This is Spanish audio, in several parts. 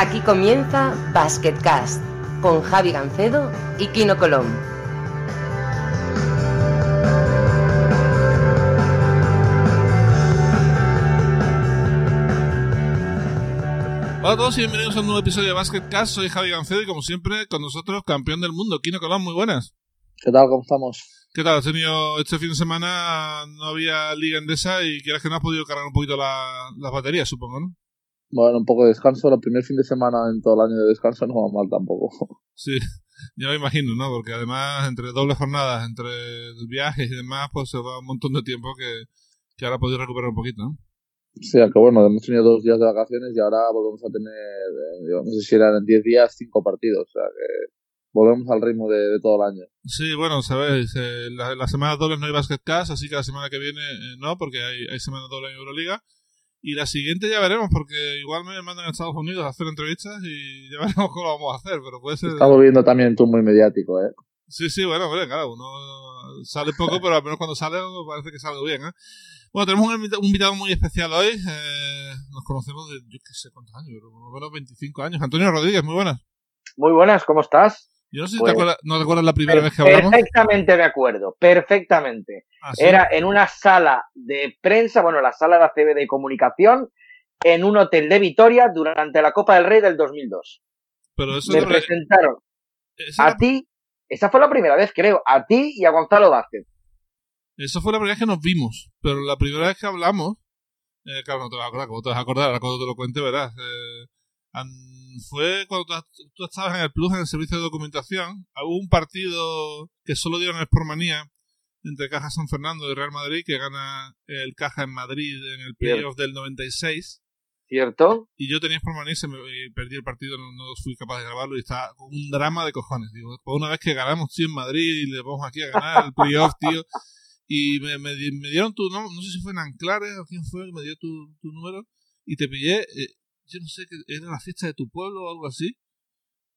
Aquí comienza Basketcast con Javi Gancedo y Kino Colón. Hola a todos y bienvenidos a un nuevo episodio de Basketcast. Soy Javi Gancedo y como siempre con nosotros campeón del mundo, Kino Colón. Muy buenas. ¿Qué tal? ¿Cómo estamos? ¿Qué tal? Has tenido este fin de semana, no había liga endesa y quieras que no has podido cargar un poquito la- las baterías, supongo, ¿no? Bueno, un poco de descanso. El primer fin de semana en todo el año de descanso no va mal tampoco. Sí, ya me imagino, ¿no? Porque además, entre dobles jornadas, entre viajes y demás, pues se va un montón de tiempo que, que ahora podéis recuperar un poquito, ¿no? Sí, aunque bueno, hemos tenido dos días de vacaciones y ahora volvemos a tener, eh, no sé si eran en 10 días, cinco partidos. O sea que volvemos al ritmo de, de todo el año. Sí, bueno, sabéis, eh, la, las semanas dobles no hay Basketcast, así que la semana que viene eh, no, porque hay, hay semana doble en Euroliga. Y la siguiente ya veremos, porque igual me mandan a Estados Unidos a hacer entrevistas y ya veremos cómo lo vamos a hacer, pero puede ser... Estamos viendo también tú muy mediático, ¿eh? Sí, sí, bueno, hombre, claro, uno sale poco, pero al menos cuando sale parece que sale bien, ¿eh? Bueno, tenemos un invita- un invitado muy especial hoy. eh, nos conocemos de, yo qué sé cuántos años, pero por lo menos 25 años. Antonio Rodríguez, muy buenas. Muy buenas, ¿cómo estás? Yo no sé si Pues- te acuerdas, no te acuerdas la primera vez que hablamos. Perfectamente de acuerdo, perfectamente. Ah, ¿sí? Era en una sala de prensa, bueno, la sala de ACB de comunicación, en un hotel de Vitoria durante la Copa del Rey del 2002. Pero eso, Me presentaron esa a ti, esa fue la primera vez, creo, a ti y a Gonzalo Vázquez. eso fue la primera vez que nos vimos. Pero la primera vez que hablamos, eh, claro, no te vas a acordar, ¿cómo te vas a acordar? Ahora cuando te lo cuente verás. Eh, fue cuando tú, tú estabas en el Plus, en el servicio de documentación. Hubo un partido que solo dieron en Sportmanía entre Caja San Fernando y Real Madrid, que gana el Caja en Madrid en el playoff del 96. ¿Cierto? Y yo tenía Sportmanía y, se me, y perdí el partido, no, no fui capaz de grabarlo y estaba con un drama de cojones. Digo, por una vez que ganamos, tío, en Madrid y le vamos aquí a ganar el playoff, tío. Y me, me, di- me dieron tu nombre, no sé si fue en Anclares o quién fue, me dio tu, tu número y te pillé, eh, yo no sé, que era la fiesta de tu pueblo o algo así.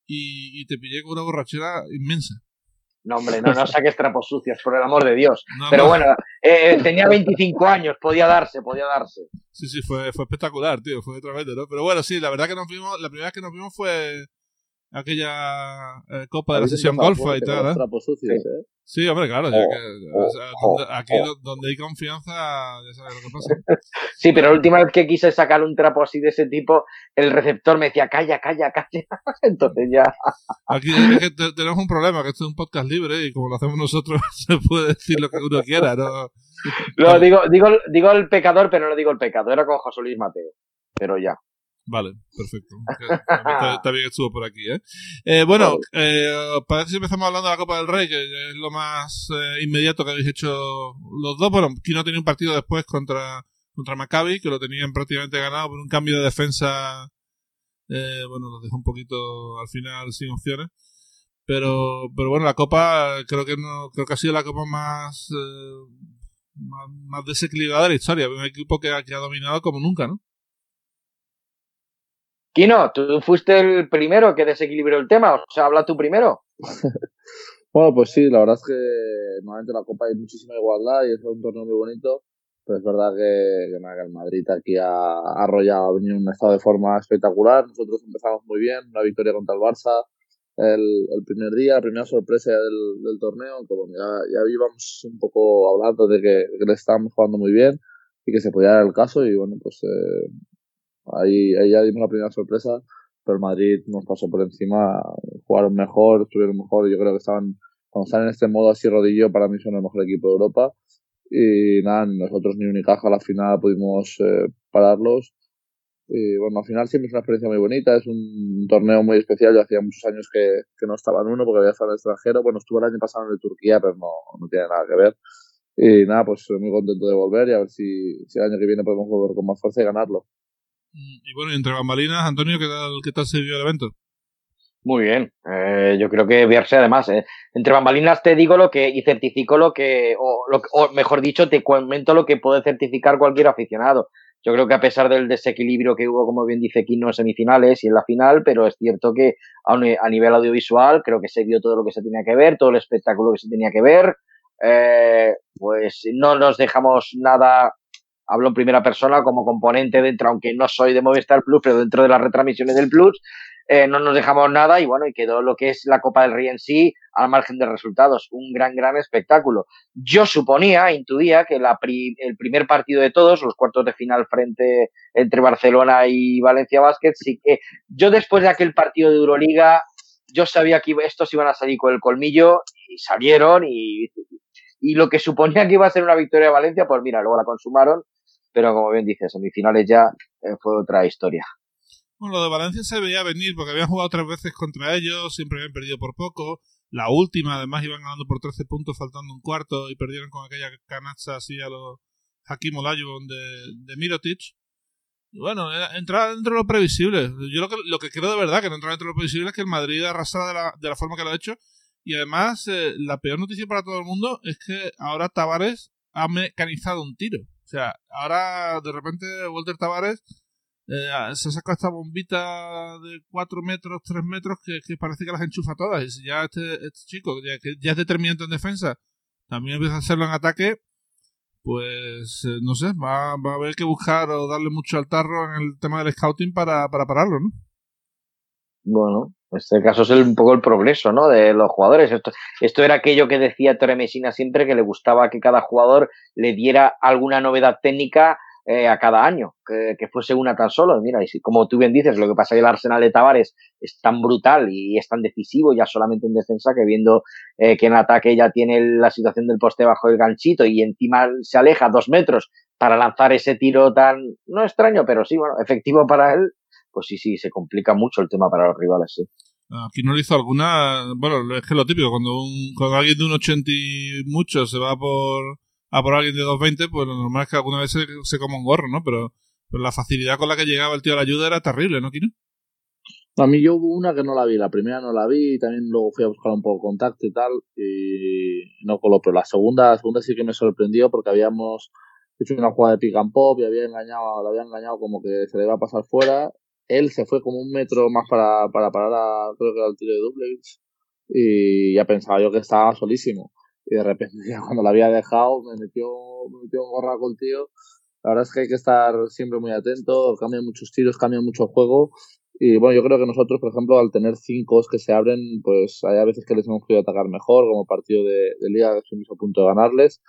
Y, y te pillé con una borrachera inmensa. No, hombre, no, no saques trapos sucios, por el amor de Dios. No, Pero no, bueno, eh, tenía 25 años, podía darse, podía darse. Sí, sí, fue, fue espectacular, tío, fue tremendo, ¿no? Pero bueno, sí, la verdad que nos vimos, la primera vez que nos vimos fue aquella eh, Copa de la sesión golfa y tal, ¿eh? ¿eh? Sí, hombre, claro, ya Oh, que, oh, o sea, oh, donde- aquí oh. do- donde hay confianza, ya sabes lo que pasa. Sí, pero la última vez que quise sacar un trapo así de ese tipo, el receptor me decía, calla, calla, calla. Entonces ya. Aquí es que te- tenemos un problema, que esto es un podcast libre y como lo hacemos nosotros, se puede decir lo que uno quiera, ¿no? No, digo, digo, digo el pecador, pero no digo el pecado. Era con José Luis Mateo. Pero ya. Vale, perfecto. Que También, también estuvo por aquí, ¿eh? Eh, bueno, eh, ver si empezamos hablando de la Copa del Rey, que es lo más eh, inmediato que habéis hecho los dos. Bueno, Kino tenía un partido después contra, contra Maccabi, que lo tenían prácticamente ganado por un cambio de defensa. Eh, bueno, los dejó un poquito al final sin opciones. Pero, pero bueno, la Copa creo que no, creo que ha sido la Copa más, eh, más, más desequilibrada de la historia. Un equipo que que ha dominado como nunca, ¿no? Kino, tú fuiste el primero que desequilibró el tema. O sea, habla tú primero. Bueno, pues sí, la verdad es que normalmente en la Copa hay muchísima igualdad y es un torneo muy bonito, pero es verdad que, que, el Madrid aquí ha arrollado, ha venido en un estado de forma espectacular. Nosotros empezamos muy bien, una victoria contra el Barça el, el primer día, la primera sorpresa del, del torneo, que bueno, ya, ya íbamos un poco hablando de que, que le estábamos jugando muy bien y que se podía dar el caso y bueno, pues eh, ahí, ahí ya dimos la primera sorpresa pero Madrid nos pasó por encima, jugaron mejor, estuvieron mejor, yo creo que estaban, cuando están en este modo así rodillo, para mí son el mejor equipo de Europa, y nada, ni nosotros ni Unicaja a la final pudimos eh, pararlos, y bueno, al final siempre es una experiencia muy bonita, es un torneo muy especial, yo hacía muchos años que, que no estaba en uno porque había estado en el extranjero, bueno, estuve el año pasado en el Turquía, pero no, no tiene nada que ver, y nada, pues muy contento de volver y a ver si, si el año que viene podemos volver con más fuerza y ganarlo. Mm, Y bueno, entre bambalinas, Antonio, ¿qué tal, qué tal se vivió el evento? Muy bien. Eh, yo creo que verse además, eh, entre bambalinas te digo lo que, y certifico lo que, o, lo, o mejor dicho, te comento lo que puede certificar cualquier aficionado. Yo creo que a pesar del desequilibrio que hubo, como bien dice Kino, en semifinales y en la final, pero es cierto que a nivel audiovisual creo que se vio todo lo que se tenía que ver, todo el espectáculo que se tenía que ver. Eh, pues no nos dejamos nada hablo en primera persona como componente dentro, aunque no soy de Movistar Plus, pero dentro de las retransmisiones del Plus, eh, no nos dejamos nada y bueno, y quedó lo que es la Copa del Rey en sí al margen de resultados. Un gran, gran espectáculo. Yo suponía, intuía que la el primer partido de todos, los cuartos de final frente entre Barcelona y Valencia Basket, sí que yo después de aquel partido de Euroliga, yo sabía que estos iban a salir con el colmillo y salieron y, y lo que suponía que iba a ser una victoria de Valencia, pues mira, luego la consumaron, pero como bien dices, semifinales ya eh, fue otra historia. Bueno, lo de Valencia se veía venir porque habían jugado tres veces contra ellos, siempre habían perdido por poco. La última, además, iban ganando por 13 puntos faltando un cuarto y perdieron con aquella canasta así a los Hakim Olajuwon de, de Mirotic. Y bueno, entraba dentro de lo previsible. Yo lo que, lo que creo de verdad que no entra dentro de lo previsible es que el Madrid arrasara de la, de la forma que lo ha hecho. Y además, eh, la peor noticia para todo el mundo es que ahora Tavares ha mecanizado un tiro. Sea, ahora de repente Walter Tavares eh, se saca esta bombita de 4 metros, 3 metros que, parece que las enchufa todas. Y si ya este, este chico, ya, que ya es determinante en defensa, también empieza a hacerlo en ataque, pues eh, no sé, va, va, a haber que buscar o darle mucho al tarro en el tema del scouting para, para pararlo, ¿no? Bueno, en este caso es un poco el progreso, ¿no? De los jugadores. Esto, esto era aquello que decía Torre Messina siempre, que le gustaba que cada jugador le diera alguna novedad técnica eh, a cada año, que, fuese una tan solo. Mira, y como tú bien dices, lo que pasa que el Arsenal de Tavares es tan brutal y es tan decisivo ya solamente en defensa que viendo eh, que en ataque ya tiene la situación del poste bajo el ganchito y encima se aleja dos metros para lanzar ese tiro tan, no extraño, pero sí, bueno, efectivo para él, pues sí, sí, se complica mucho el tema para los rivales, sí. Aquí no le hizo alguna, bueno, es que lo típico, cuando, un, cuando alguien de un 80 y mucho se va por a por alguien de 2.20, pues lo normal es que alguna vez se, se coma un gorro, ¿no? Pero, pero, la facilidad con la que llegaba el tío a la ayuda era terrible, ¿no, Kino? A mí yo hubo una que no la vi, la primera no la vi, también luego fui a buscar un poco contacto y tal, y no coló, pero la segunda, la segunda sí que me sorprendió porque habíamos hecho una jugada de pick and pop y había engañado, le había engañado como que se le iba a pasar fuera, él se fue como un metro más para, para parar a, creo que el tiro de duplex, y ya pensaba yo que estaba solísimo y de repente cuando la había dejado me metió, me metió un gorraco el tío. La verdad es que hay que estar siempre muy atento, cambian muchos tiros, cambia mucho juego. Y bueno, yo creo que nosotros, por ejemplo, al tener cinco que se abren, pues hay a veces que les hemos podido atacar mejor, como partido de, liga que estuvimos a punto de ganarles,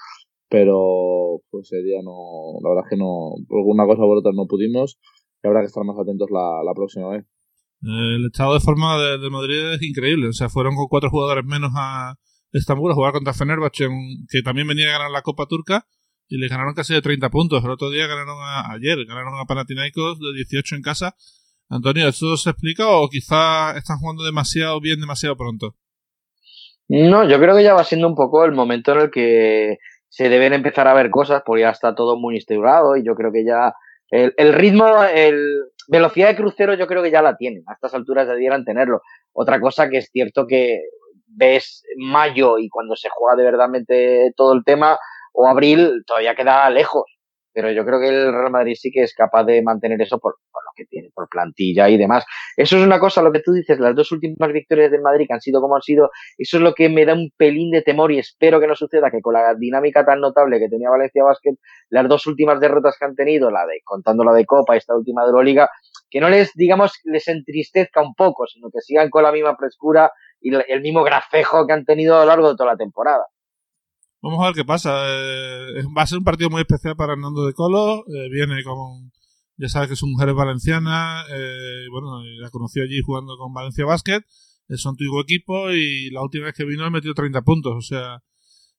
pero pues ese día no, la verdad es que no, por alguna cosa u otra no pudimos, y habrá que estar más atentos la, la próxima vez. El estado de forma de, de Madrid es increíble, o sea, fueron con cuatro jugadores menos a, Estambul a jugar contra Fenerbahce, que también venía a ganar la Copa Turca, y le ganaron casi de 30 puntos. El otro día ganaron a, ayer, ganaron a Panathinaikos de 18 en casa. Antonio, ¿eso se explica o quizá están jugando demasiado bien, demasiado pronto? No, yo creo que ya va siendo un poco el momento en el que se deben empezar a ver cosas, porque ya está todo muy instaurado y yo creo que ya el, el ritmo, el velocidad de crucero yo creo que ya la tienen. A estas alturas debieran tenerlo. Otra cosa que es cierto que ves mayo y cuando se juega de verdad todo el tema, o abril, todavía queda lejos. Pero yo creo que el Real Madrid sí que es capaz de mantener eso por, que tiene, por plantilla y demás. Eso es una cosa, lo que tú dices, las dos últimas victorias del Madrid que han sido como han sido, eso es lo que me da un pelín de temor y espero que no suceda, que con la dinámica tan notable que tenía Valencia Basket, las dos últimas derrotas que han tenido, la de, contando la de Copa esta última de Euroliga, que no les, digamos, les entristezca un poco, sino que sigan con la misma frescura y el mismo grafejo que han tenido a lo largo de toda la temporada. Vamos a ver qué pasa. Eh, va a ser un partido muy especial para Hernando de Colo. Eh, viene con. Ya sabes que su mujer es valenciana. Eh, bueno, la conoció allí jugando con Valencia Basket. Es su antiguo equipo y la última vez que vino metió 30 puntos. O sea,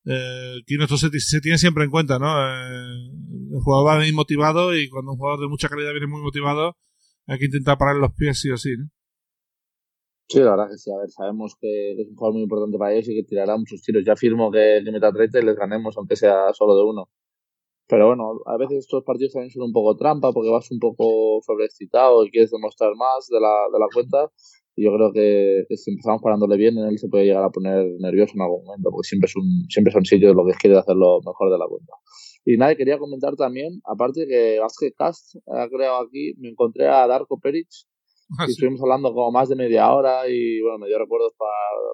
eh, esto se, tiene siempre en cuenta, ¿no? el jugador va venir motivado y cuando un jugador de mucha calidad viene muy motivado, hay que intentar parar los pies sí o sí, ¿no? Sí, la verdad que sí. A ver, sabemos que es un jugador muy importante para ellos y que tirará muchos tiros. Ya firmo que, que meta 30 y les ganemos, aunque sea solo de uno. Pero bueno, a veces estos partidos también son un poco trampa porque vas un poco sobreexcitado y quieres demostrar más de la, de la cuenta. Y yo creo que, si empezamos parándole bien, en él se puede llegar a poner nervioso en algún momento, porque siempre, es un, siempre son sitios lo que quiere hacerlo mejor de la cuenta. Y nada, quería comentar también, aparte que Basket Cast ha creado aquí, me encontré a Darko Peric, Ah, y estuvimos hablando como más de media hora y bueno, me dio recuerdos para,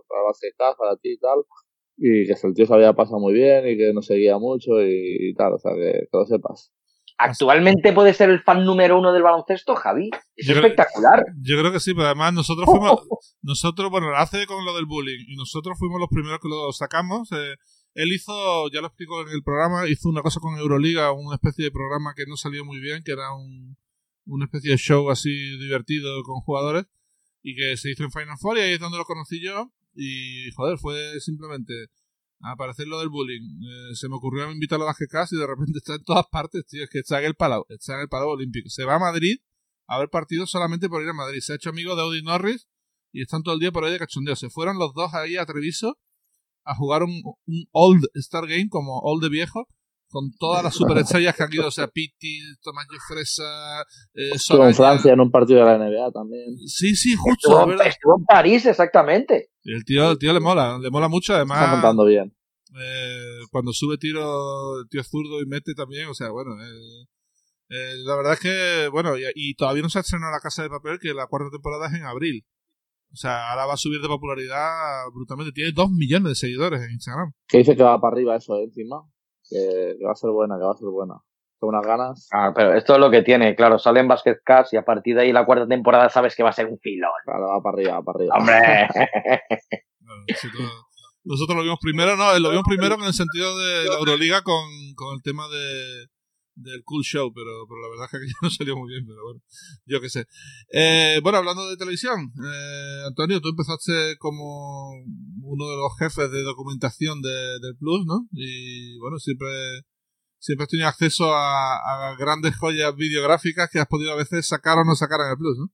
para Basket para ti y tal. Y que el tío se había pasado muy bien y que nos seguía mucho y, tal, o sea, que, que lo sepas. actualmente puede ser el fan número uno del baloncesto, Javi. Es espectacular. yo creo que sí, pero además nosotros fuimos, nosotros, bueno, hace con lo del bullying, y nosotros fuimos los primeros que lo sacamos. Eh, él hizo, ya lo explico en el programa, hizo una cosa con Euroliga, una especie de programa que no salió muy bien, que era un, una especie de show así divertido con jugadores, y que se hizo en Final Four, y ahí es donde lo conocí yo, y joder, fue simplemente aparecer lo del bullying. Eh, se me ocurrió invitarlo a las GKs y de repente está en todas partes, tío. Es que está en el Palau, está en el Palau Olímpico. Se va a Madrid a ver partidos solamente por ir a Madrid. Se ha hecho amigo de Audi Norris y están todo el día por ahí de cachondeo. Se fueron los dos ahí a Treviso a jugar un, un Old Star Game como Old de viejo con todas las superestrellas que han ido, o sea, Pitti, Tomás Fresa, eh, Estuvo en Francia en un partido de la NBA también. Sí, sí, justo. Estuvo, en París, exactamente. El tío, el tío le mola, le mola mucho, además. Está contando bien. Eh, cuando sube tiro, el tío zurdo y mete también, o sea, bueno. Eh, eh la verdad es que, bueno, y, todavía no se ha estrenado La Casa de Papel, que la cuarta temporada es en abril. O sea, ahora va a subir de popularidad brutalmente. Tiene dos millones de seguidores en Instagram. Que dice que va para arriba eso, encima que, va a ser buena, que va a ser buena. Con unas ganas. Ah, pero esto es lo que tiene, claro, sale en Basket Cars y a partir de ahí la cuarta temporada sabes que va a ser un filón. Claro, va para arriba, va para arriba. ¡Hombre! nosotros lo vimos primero, no, lo vimos primero en el sentido de la Euroliga con, con el tema de, del Cool Show, pero, pero la verdad es que aquello no salió muy bien, pero bueno, yo qué sé. Eh, bueno, hablando de televisión, eh, Antonio, tú empezaste como uno de los jefes de documentación de, del Plus, ¿no? Y bueno, siempre, siempre has tenido acceso a, grandes joyas videográficas que has podido a veces sacar o no sacar en el Plus, ¿no?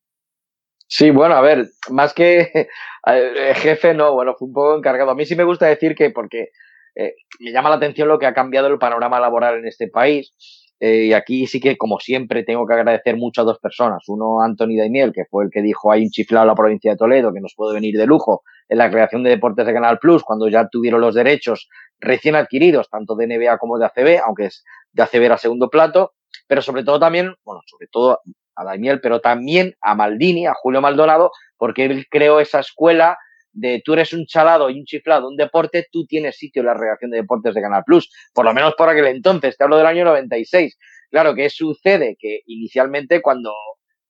Sí, bueno, a ver, más que jefe, no, bueno, fue un poco encargado. A mí sí me gusta decir que, porque eh, me llama la atención lo que ha cambiado el panorama laboral en este país eh, y aquí sí que, como siempre, tengo que agradecer mucho a dos personas. Uno, Anthony Daimiel, que fue el que dijo hay un chiflado la provincia de Toledo que nos puede venir de lujo en la creación de deportes de Canal Plus, cuando ya tuvieron los derechos recién adquiridos, tanto de NBA como de ACB, aunque es de ACB era segundo plato, pero sobre todo también, bueno, sobre todo a Daimiel, pero también a Maldini, a Julio Maldonado, porque él creó esa escuela de tú eres un chalado y un chiflado, un deporte, tú tienes sitio en la redacción de deportes de Canal Plus, por lo menos por aquel entonces, te hablo del año 96. Claro, ¿qué sucede? Que inicialmente cuando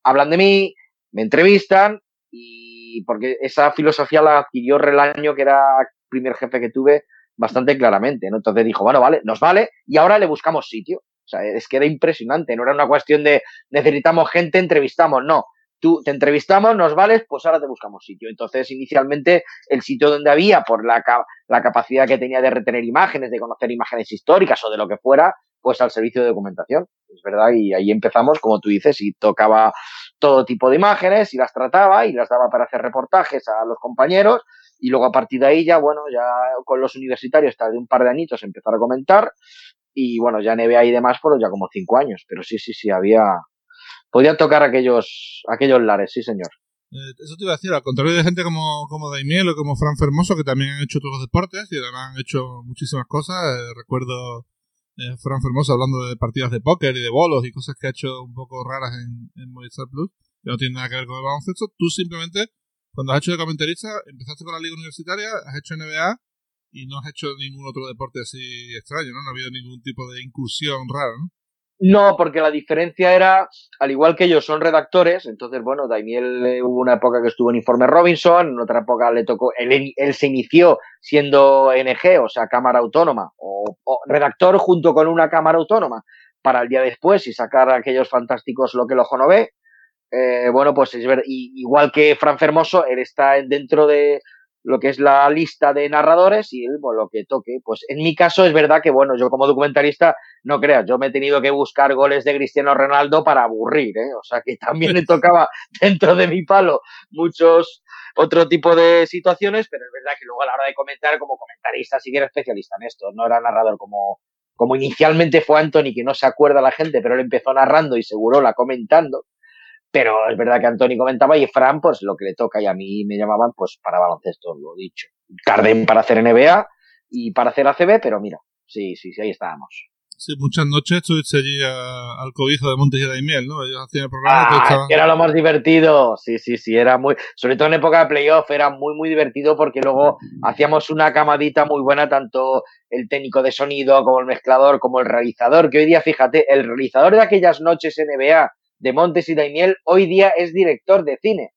hablan de mí, me entrevistan y porque esa filosofía la adquirió Relaño, que era el primer jefe que tuve, bastante claramente, ¿no? Entonces dijo, bueno, vale, nos vale y ahora le buscamos sitio. O sea, es que era impresionante, no era una cuestión de necesitamos gente, entrevistamos, no tú te entrevistamos, nos vales, pues ahora te buscamos sitio. Entonces, inicialmente, el sitio donde había, por la, la capacidad que tenía de retener imágenes, de conocer imágenes históricas o de lo que fuera, pues al servicio de documentación. Es verdad, y ahí empezamos, como tú dices, y tocaba todo tipo de imágenes y las trataba y las daba para hacer reportajes a los compañeros. Y luego a partir de ahí ya, bueno, ya con los universitarios, de un par de añitos, empezar a comentar. Y bueno, ya NBA y demás fueron ya como cinco años. Pero sí, sí, sí, había, podían tocar aquellos, aquellos lares, sí señor. Eh, eso te iba a decir, al contrario de gente como, como Daimiel o como Fran Fermoso, que también han hecho otros deportes y además han hecho muchísimas cosas. Eh, recuerdo eh, Fran Fermoso hablando de partidas de póker y de bolos y cosas que ha hecho un poco raras en, en Movistar Plus, que no tienen nada que ver con el baloncesto. Tú simplemente, cuando has hecho de comentarista, empezaste con la liga universitaria, has hecho NBA y no has hecho ningún otro deporte así extraño, ¿no? No ha habido ningún tipo de incursión rara, ¿no? No, porque la diferencia era, al igual que ellos son redactores, entonces, bueno, Daimiel eh, hubo una época que estuvo en Informe Robinson, en otra época le tocó, él, él se inició siendo NG, o sea, Cámara Autónoma, o, redactor junto con una Cámara Autónoma, para el día después y sacar aquellos fantásticos Lo que el ojo no ve. Eh, bueno, pues es ver, igual que Fran Fermoso, él está dentro de lo que es la lista de narradores y él, lo que toque. Pues en mi caso es verdad que, bueno, yo como documentalista, no creas, yo me he tenido que buscar goles de Cristiano Ronaldo para aburrir, ¿eh? O sea que también le tocaba dentro de mi palo muchos otro tipo de situaciones, pero es verdad que luego a la hora de comentar, como comentarista, sí que era especialista en esto, no era narrador como, como inicialmente fue Anthony, que no se acuerda la gente, pero él empezó narrando y seguro la comentando. Pero es verdad que Antonio comentaba y Fran, pues lo que le toca y a mí me llamaban pues para baloncesto, lo dicho. Carden para hacer NBA y para hacer ACB, pero mira, sí, sí, sí, ahí estábamos. Sí, muchas noches estuviste allí al cobijo de Montes y Daimiel, ¿no? Ellos hacían el programa. Ah, era lo más divertido. Sí, sí, sí, era muy. Sobre todo en época de playoff, era muy, muy divertido porque luego hacíamos una camadita muy buena, tanto el técnico de sonido como el mezclador, como el realizador. Que hoy día, fíjate, el realizador de aquellas noches NBA de Montes y Daimiel, hoy día es director de cine.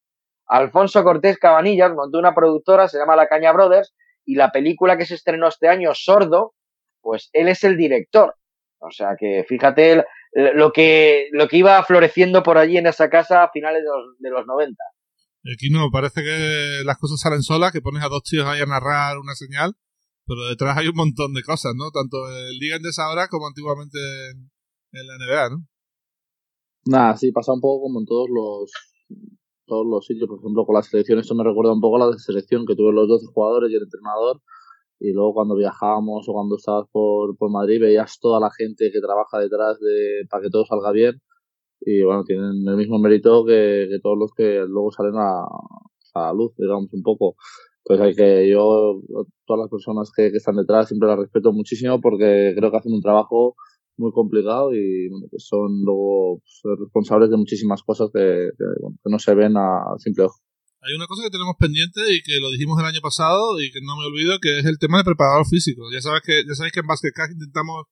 Alfonso Cortés Cabanillas montó una productora, se llama La Caña Brothers, y la película que se estrenó este año, Sordo, pues él es el director. O sea que fíjate lo que, lo que iba floreciendo por allí en esa casa a finales de los, de los 90. Aquí no, parece que las cosas salen solas, que pones a dos tíos ahí a narrar una señal, pero detrás hay un montón de cosas, ¿no? Tanto el Liga de ahora como antiguamente en, la NBA, ¿no? Nada, sí, pasa un poco como en todos los todos los sitios, por ejemplo, con la selección, esto me recuerda un poco a la selección que tuve los 12 jugadores y el entrenador, y luego cuando viajábamos o cuando estabas por, por Madrid veías toda la gente que trabaja detrás de para que todo salga bien. Y bueno, tienen el mismo mérito que, que todos los que luego salen a, a la luz, digamos, un poco. Pues hay que yo, todas las personas que, que están detrás siempre las respeto muchísimo porque creo que hacen un trabajo muy complicado y bueno, que son luego pues, responsables de muchísimas cosas que, que, no se ven a, simple ojo. Hay una cosa que tenemos pendiente y que lo dijimos el año pasado y que no me olvido, que es el tema de preparador físico. Ya sabes que, ya sabéis que en Basketcast intentamos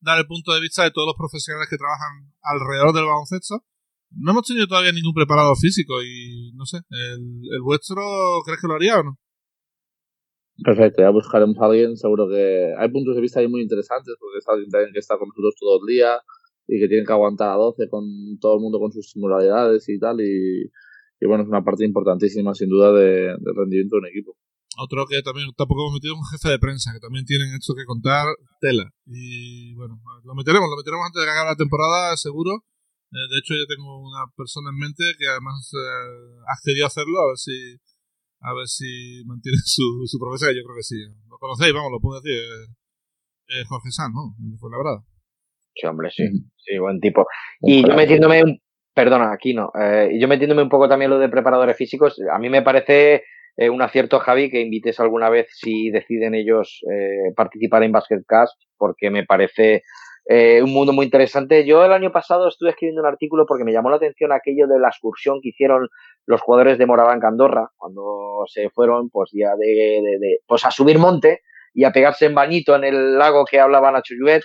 dar el punto de vista de todos los profesionales que trabajan alrededor del baloncesto. No hemos tenido todavía ningún preparador físico y no sé, ¿el, el vuestro crees que lo haría o no? Perfecto, ya buscaremos a alguien, seguro que hay puntos de vista ahí muy interesantes, porque está alguien también que está con nosotros todo el día y que tiene que aguantar a 12 con todo el mundo con sus singularidades y tal, y, y bueno, es una parte importantísima sin duda de, del rendimiento de un equipo. Otro que también tampoco hemos metido es un jefe de prensa, que también tienen esto que contar tela. Y bueno, lo meteremos, lo meteremos antes de que acabe la temporada, seguro. Eh, de hecho, yo tengo una persona en mente que además eh, accedió a hacerlo, a ver si a ver si mantiene su, su promesa, yo creo que sí. Lo conocéis, vamos, lo puedo decir. Eh, Jorge San, ¿no? El de Fuenlabrada. Sí, hombre, sí. Sí, buen tipo. Y yo metiéndome un Perdona, aquí no. Eh, yo metiéndome un poco también lo de preparadores físicos, a mí me parece eh, un acierto, Javi, que invites alguna vez si deciden ellos eh, participar en Basketcast, porque me parece eh, un mundo muy interesante. Yo el año pasado estuve escribiendo un artículo porque me llamó la atención aquello de la excursión que hicieron los jugadores de Moraván Andorra cuando se fueron pues ya de, pues a subir monte y a pegarse en bañito en el lago que hablaba Nacho Lluet.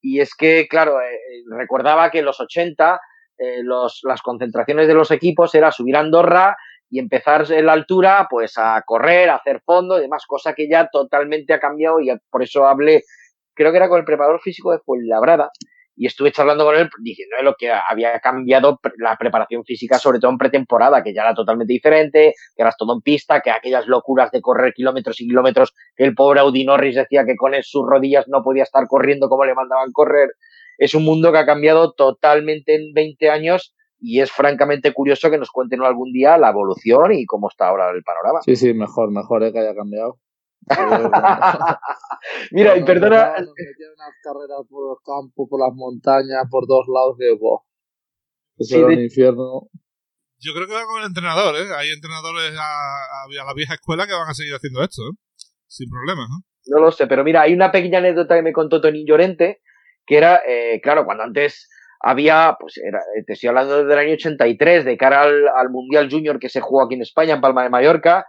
Y es que, claro, eh, recordaba que en los 80 eh, los, las concentraciones de los equipos era subir a Andorra y empezar en la altura, pues a correr, a hacer fondo y demás, cosa que ya totalmente ha cambiado y por eso hablé, creo que era con el preparador físico de Fuenlabrada, y estuve charlando con él diciendo lo que había cambiado la preparación física, sobre todo en pretemporada, que ya era totalmente diferente, que eras todo en pista, que aquellas locuras de correr kilómetros y kilómetros, que el pobre Audi Norris decía que con sus rodillas no podía estar corriendo como le mandaban correr, es un mundo que ha cambiado totalmente en 20 años y es francamente curioso que nos cuenten algún día la evolución y cómo está ahora el panorama. Sí, sí, mejor, mejor ¿eh? que haya cambiado. Mira, y perdona. Nos unas carreras por los campos, por las montañas, por todos lados, que wow, eso sí, era un infierno. Yo creo que va con el entrenador, ¿eh? Hay entrenadores a, a, a, la vieja escuela que van a seguir haciendo esto, ¿eh? Sin problemas, ¿no? No lo sé, pero mira, hay una pequeña anécdota que me contó Tony Llorente, que era, eh, claro, cuando antes había, pues era, te estoy hablando del año 83, de cara al, al, Mundial Junior que se jugó aquí en España, en Palma de Mallorca,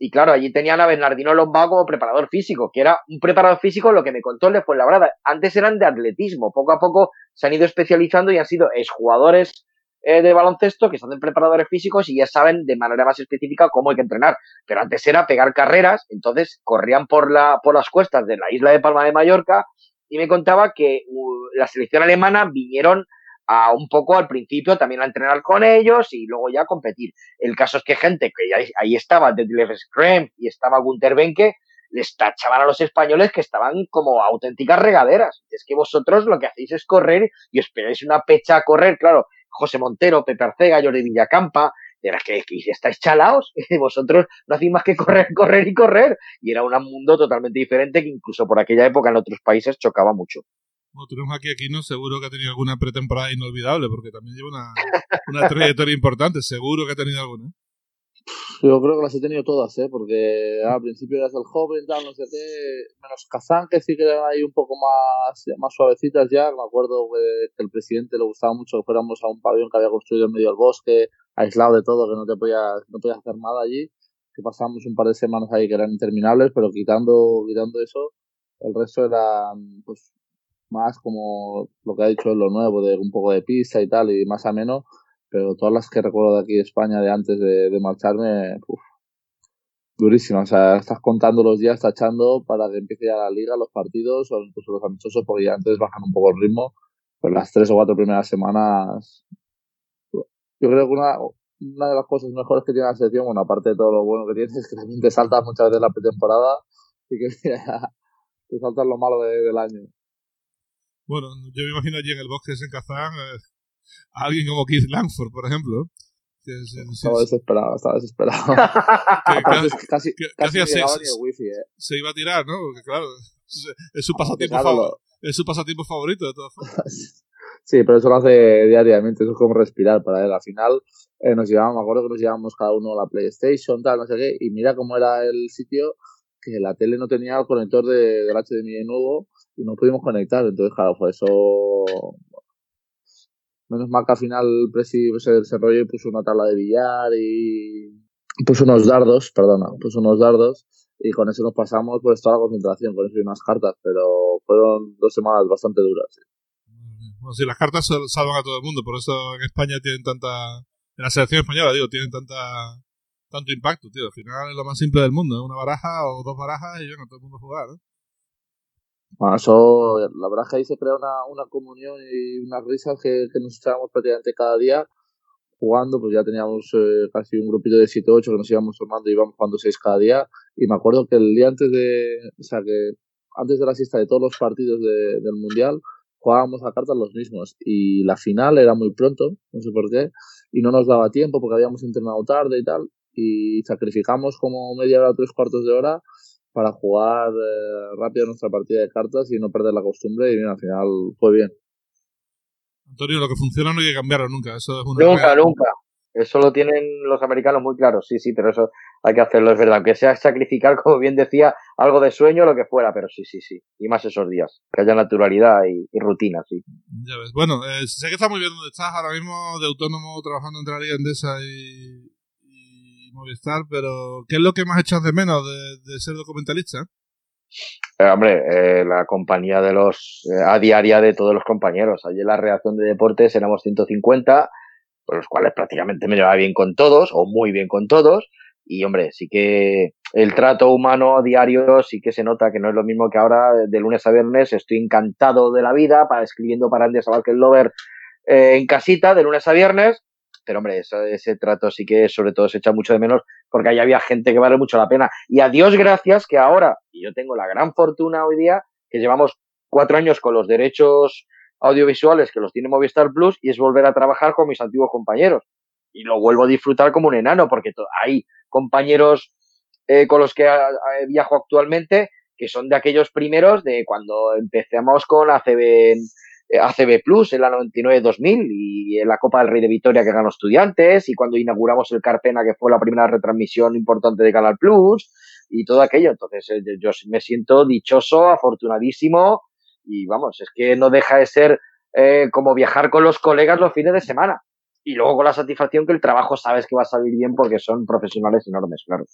y claro, allí tenían a Bernardino Lombao como preparador físico, que era un preparador físico, lo que me contó le fue la verdad. Antes eran de atletismo, poco a poco se han ido especializando y han sido exjugadores eh, de baloncesto que son preparadores físicos y ya saben de manera más específica cómo hay que entrenar. Pero antes era pegar carreras, entonces corrían por, la, por las cuestas de la isla de Palma de Mallorca y me contaba que uh, la selección alemana vinieron a un poco al principio también a entrenar con ellos y luego ya a competir. El caso es que gente que ahí, ahí estaba, Detlef Schrempf y estaba Gunter Benke, les tachaban a los españoles que estaban como auténticas regaderas. Es que vosotros lo que hacéis es correr y esperáis una pecha a correr, claro. José Montero, Pepe Arcega, Jordi Villacampa, era que, que estáis chalaos, vosotros no hacéis más que correr, correr y correr. Y era un mundo totalmente diferente que incluso por aquella época en otros países chocaba mucho. Bueno, tenemos aquí aquí no seguro que ha tenido alguna pretemporada inolvidable, porque también lleva una, una trayectoria importante, seguro que ha tenido alguna. Yo creo que las he tenido todas, ¿eh? Porque al principio eras el joven, tal, no sé qué. Menos Kazán, que sí que eran ahí un poco más, más suavecitas ya. Me acuerdo que, que el presidente le gustaba mucho que fuéramos a un pabellón que había construido en medio del bosque, aislado de todo, que no te podías, no podías hacer nada allí. Que pasamos un par de semanas ahí que eran interminables, pero quitando, quitando eso, el resto eran, pues, más como lo que ha dicho lo nuevo, de un poco de pista y tal, y más ameno pero todas las que recuerdo de aquí de España de antes de, marcharme, uf, durísimo. O sea, estás contando los días, tachando para que empiece ya la liga, los partidos o incluso los amistosos, porque ya antes bajan un poco el ritmo. Pero las tres o cuatro primeras semanas, yo creo que una, una de las cosas mejores que tiene la selección, bueno, aparte de todo lo bueno que tiene, es que también te saltas muchas veces la pretemporada y que te saltas lo malo de, del año. Bueno, yo me imagino allí en el bosque en Kazán, eh, a alguien como Keith Langford, por ejemplo. Estaba desesperado, estaba desesperado. casi, casi, que- casi casi no llegaba se- ni el wifi, eh. se iba a tirar, ¿no? Porque claro, es, es su pasatiempo Claro, favorito. Es su pasatiempo favorito, de todas formas. Sí, pero eso lo hace diariamente, eso es como respirar para él. Al final eh, nos llevábamos, me acuerdo que nos llevábamos cada uno a la PlayStation, tal, no sé qué, y mira cómo era el sitio, que la tele no tenía el conector de, del HDMI de nuevo y no pudimos conectar. Entonces, claro, fue eso. Menos mal que al final el Presi se desarrolló y puso una tabla de billar y puso unos dardos, perdona, puso unos dardos y con eso nos pasamos pues toda la concentración, con eso y unas cartas, pero fueron dos semanas bastante duras. sí. Bueno, sí, las cartas sal- salvan a todo el mundo, por eso en España tienen tanta. En la selección española, digo, tienen tanta tanto impacto, tío. Al final es lo más simple del mundo, ¿eh? una baraja o dos barajas y bueno, todo el mundo jugar, ¿eh? Bueno, eso, la verdad es que ahí se crea una, una comunión y unas risas que, que nos echábamos prácticamente cada día jugando, pues ya teníamos eh, casi un grupito de 7 o 8 que nos íbamos formando y íbamos jugando 6 cada día. Y me acuerdo que el día antes de, o sea, que antes de la siesta de todos los partidos de- del Mundial, jugábamos a cartas los mismos. Y la final era muy pronto, no sé por qué, y no nos daba tiempo porque habíamos entrenado tarde y tal. Y sacrificamos como media hora tres cuartos de hora para jugar eh, rápido nuestra partida de cartas y no perder la costumbre. Y mira, al final fue bien. Antonio, lo que funciona no hay que cambiarlo nunca. Eso es una Nunca, nunca. Eso lo tienen los americanos muy claro, sí, sí, pero eso hay que hacerlo, es verdad. Aunque sea sacrificar, como bien decía, algo de sueño, lo que fuera, pero sí, sí, sí. Y más esos días, que haya naturalidad y, y rutina, sí. Ya ves. Bueno, eh, sé que estás muy bien donde estás ahora mismo, de autónomo, trabajando entre la Liga Endesa y, Movistar, pero ¿qué es lo que más echas de menos de, ser documentalista? Eh, hombre, eh, la compañía de los, eh, a diaria de todos los compañeros. Allí en la redacción de deportes éramos 150, por los cuales prácticamente me llevaba bien con todos, o muy bien con todos. Y hombre, sí que el trato humano diario sí que se nota que no es lo mismo que ahora, de lunes a viernes, estoy encantado de la vida, para, escribiendo para Andy Sabalkel Lover en casita, de lunes a viernes. Pero hombre, ese trato sí que sobre todo se echa mucho de menos porque ahí había gente que vale mucho la pena. Y a Dios gracias que ahora, y yo tengo la gran fortuna hoy día, que llevamos cuatro años con los derechos audiovisuales que los tiene Movistar Plus y es volver a trabajar con mis antiguos compañeros. Y lo vuelvo a disfrutar como un enano porque hay compañeros eh, con los que ah, ah, viajo actualmente que son de aquellos primeros de cuando empecemos con ACB, en- ACB Plus en la 99-2000 y en la Copa del Rey de Vitoria que ganó Estudiantes y cuando inauguramos el Carpena que fue la primera retransmisión importante de Canal Plus y todo aquello. Entonces eh, yo me siento dichoso, afortunadísimo y vamos, es que no deja de ser eh, como viajar con los colegas los fines de semana. Y luego con la satisfacción que el trabajo sabes que va a salir bien porque son profesionales enormes, claro.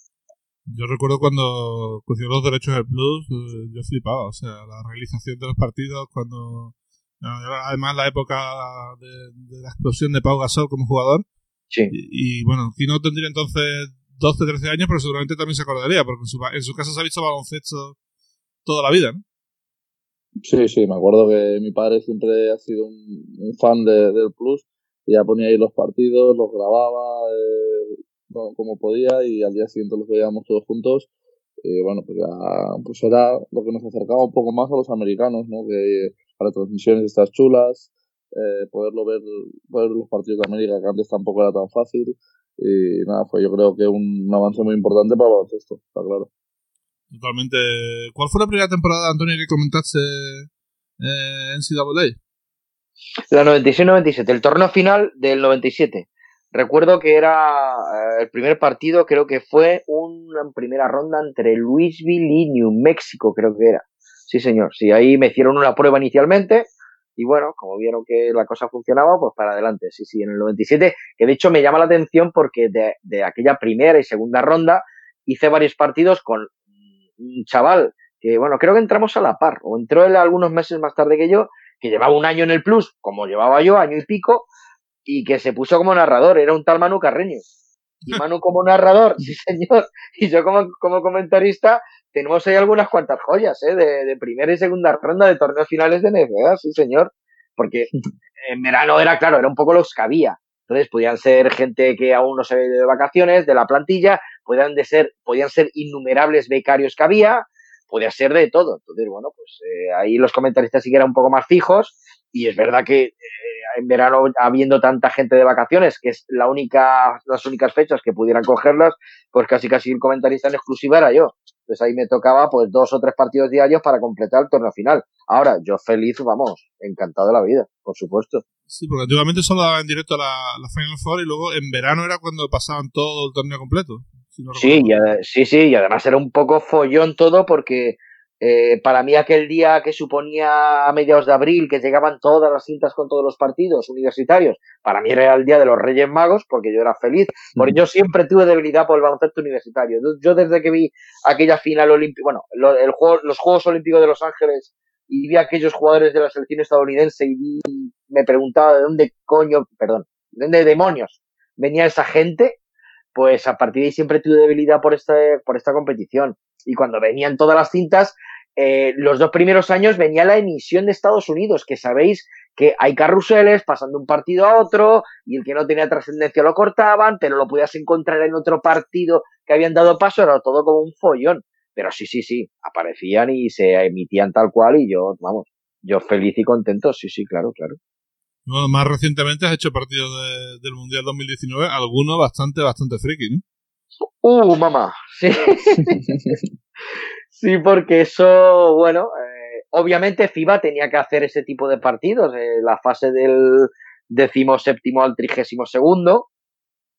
Yo recuerdo cuando consiguió los derechos del Plus, eh, yo flipaba. O sea, la realización de los partidos, cuando. Además, la época de, de la explosión de Pau Gasol como jugador. Sí. Y, y, bueno, Kino tendría entonces 12, 13 años, pero seguramente también se acordaría, porque en su, en su casa se ha visto baloncesto toda la vida, ¿no? Sí, sí, me acuerdo que mi padre siempre ha sido un, un fan de, del Plus y ya ponía ahí los partidos, los grababa eh, como podía y al día siguiente los veíamos todos juntos. Y bueno, pues ya pues era lo que nos acercaba un poco más a los americanos, ¿no? Que para transmisiones estas chulas, eh, poderlo ver, poder ver los partidos de América, que antes tampoco era tan fácil. Y nada, fue yo creo que un avance muy importante para el baloncesto, está claro. Totalmente. ¿Cuál fue la primera temporada, Antonio, que comentaste eh, en CWA? La 96-97, el torneo final del 97. recuerdo que era eh, el primer partido, creo que fue una primera ronda entre Louisville y New Mexico, creo que era. Sí, señor. Sí, ahí me hicieron una prueba inicialmente y bueno, como vieron que la cosa funcionaba, pues para adelante. Sí, sí, en el 97, que de hecho me llama la atención porque de, de aquella primera y segunda ronda hice varios partidos con un chaval que, bueno, creo que entramos a la par, o entró él algunos meses más tarde que yo, que llevaba un año en el plus, como llevaba yo, año y pico, y que se puso como narrador, era un tal Manu Carreño. Y Manu como narrador, sí señor, y yo como, como comentarista, tenemos ahí algunas cuantas joyas, ¿eh? De, de primera y segunda ronda de torneos finales de NBA, sí señor. Porque en verano era, claro, era un poco los que había. Entonces podían ser gente que aún no se ve de vacaciones, de la plantilla, podían, de ser, podían ser innumerables becarios que había, podía ser de todo. Entonces, bueno, pues eh, ahí los comentaristas sí que eran un poco más fijos y es verdad que eh, en verano habiendo tanta gente de vacaciones, que es la única, las únicas fechas que pudieran cogerlas, pues casi casi el comentarista en exclusiva era yo. Entonces ahí me tocaba pues dos o tres partidos diarios para completar el torneo final. Ahora, yo feliz, vamos, encantado de la vida, por supuesto. Sí, porque antiguamente solo daba en directo la, la Final Four y luego en verano era cuando pasaban todo el torneo completo. Si no Sí, y, sí, sí, y además era un poco follón todo porque eh, para mí aquel día que suponía a mediados de abril que llegaban todas las cintas con todos los partidos universitarios, para mí era el día de los Reyes Magos porque yo era feliz, porque yo siempre tuve debilidad por el baloncesto universitario. Yo- desde que vi aquella final olímpica, bueno, lo- el juego, los Juegos Olímpicos de Los Ángeles y vi a aquellos jugadores de la selección estadounidense y vi- me preguntaba de dónde coño, perdón, de dónde demonios venía esa gente, pues a partir de ahí siempre tuve debilidad por esta, por esta competición. Y cuando venían todas las cintas, eh, los dos primeros años venía la emisión de Estados Unidos, que sabéis que hay carruseles pasando un partido a otro y el que no tenía trascendencia lo cortaban, pero lo podías encontrar en otro partido que habían dado paso, era todo como un follón. Pero sí, sí, sí, aparecían y se emitían tal cual y yo, vamos, yo feliz y contento, sí, sí, claro, claro. Más recientemente has hecho partidos de- del Mundial 2019, algunos bastante, bastante friki, ¿no? Uh, mamá, sí. sí, porque eso, bueno, eh, obviamente FIBA tenía que hacer ese tipo de partidos, eh, la fase del decimoséptimo al trigésimo segundo.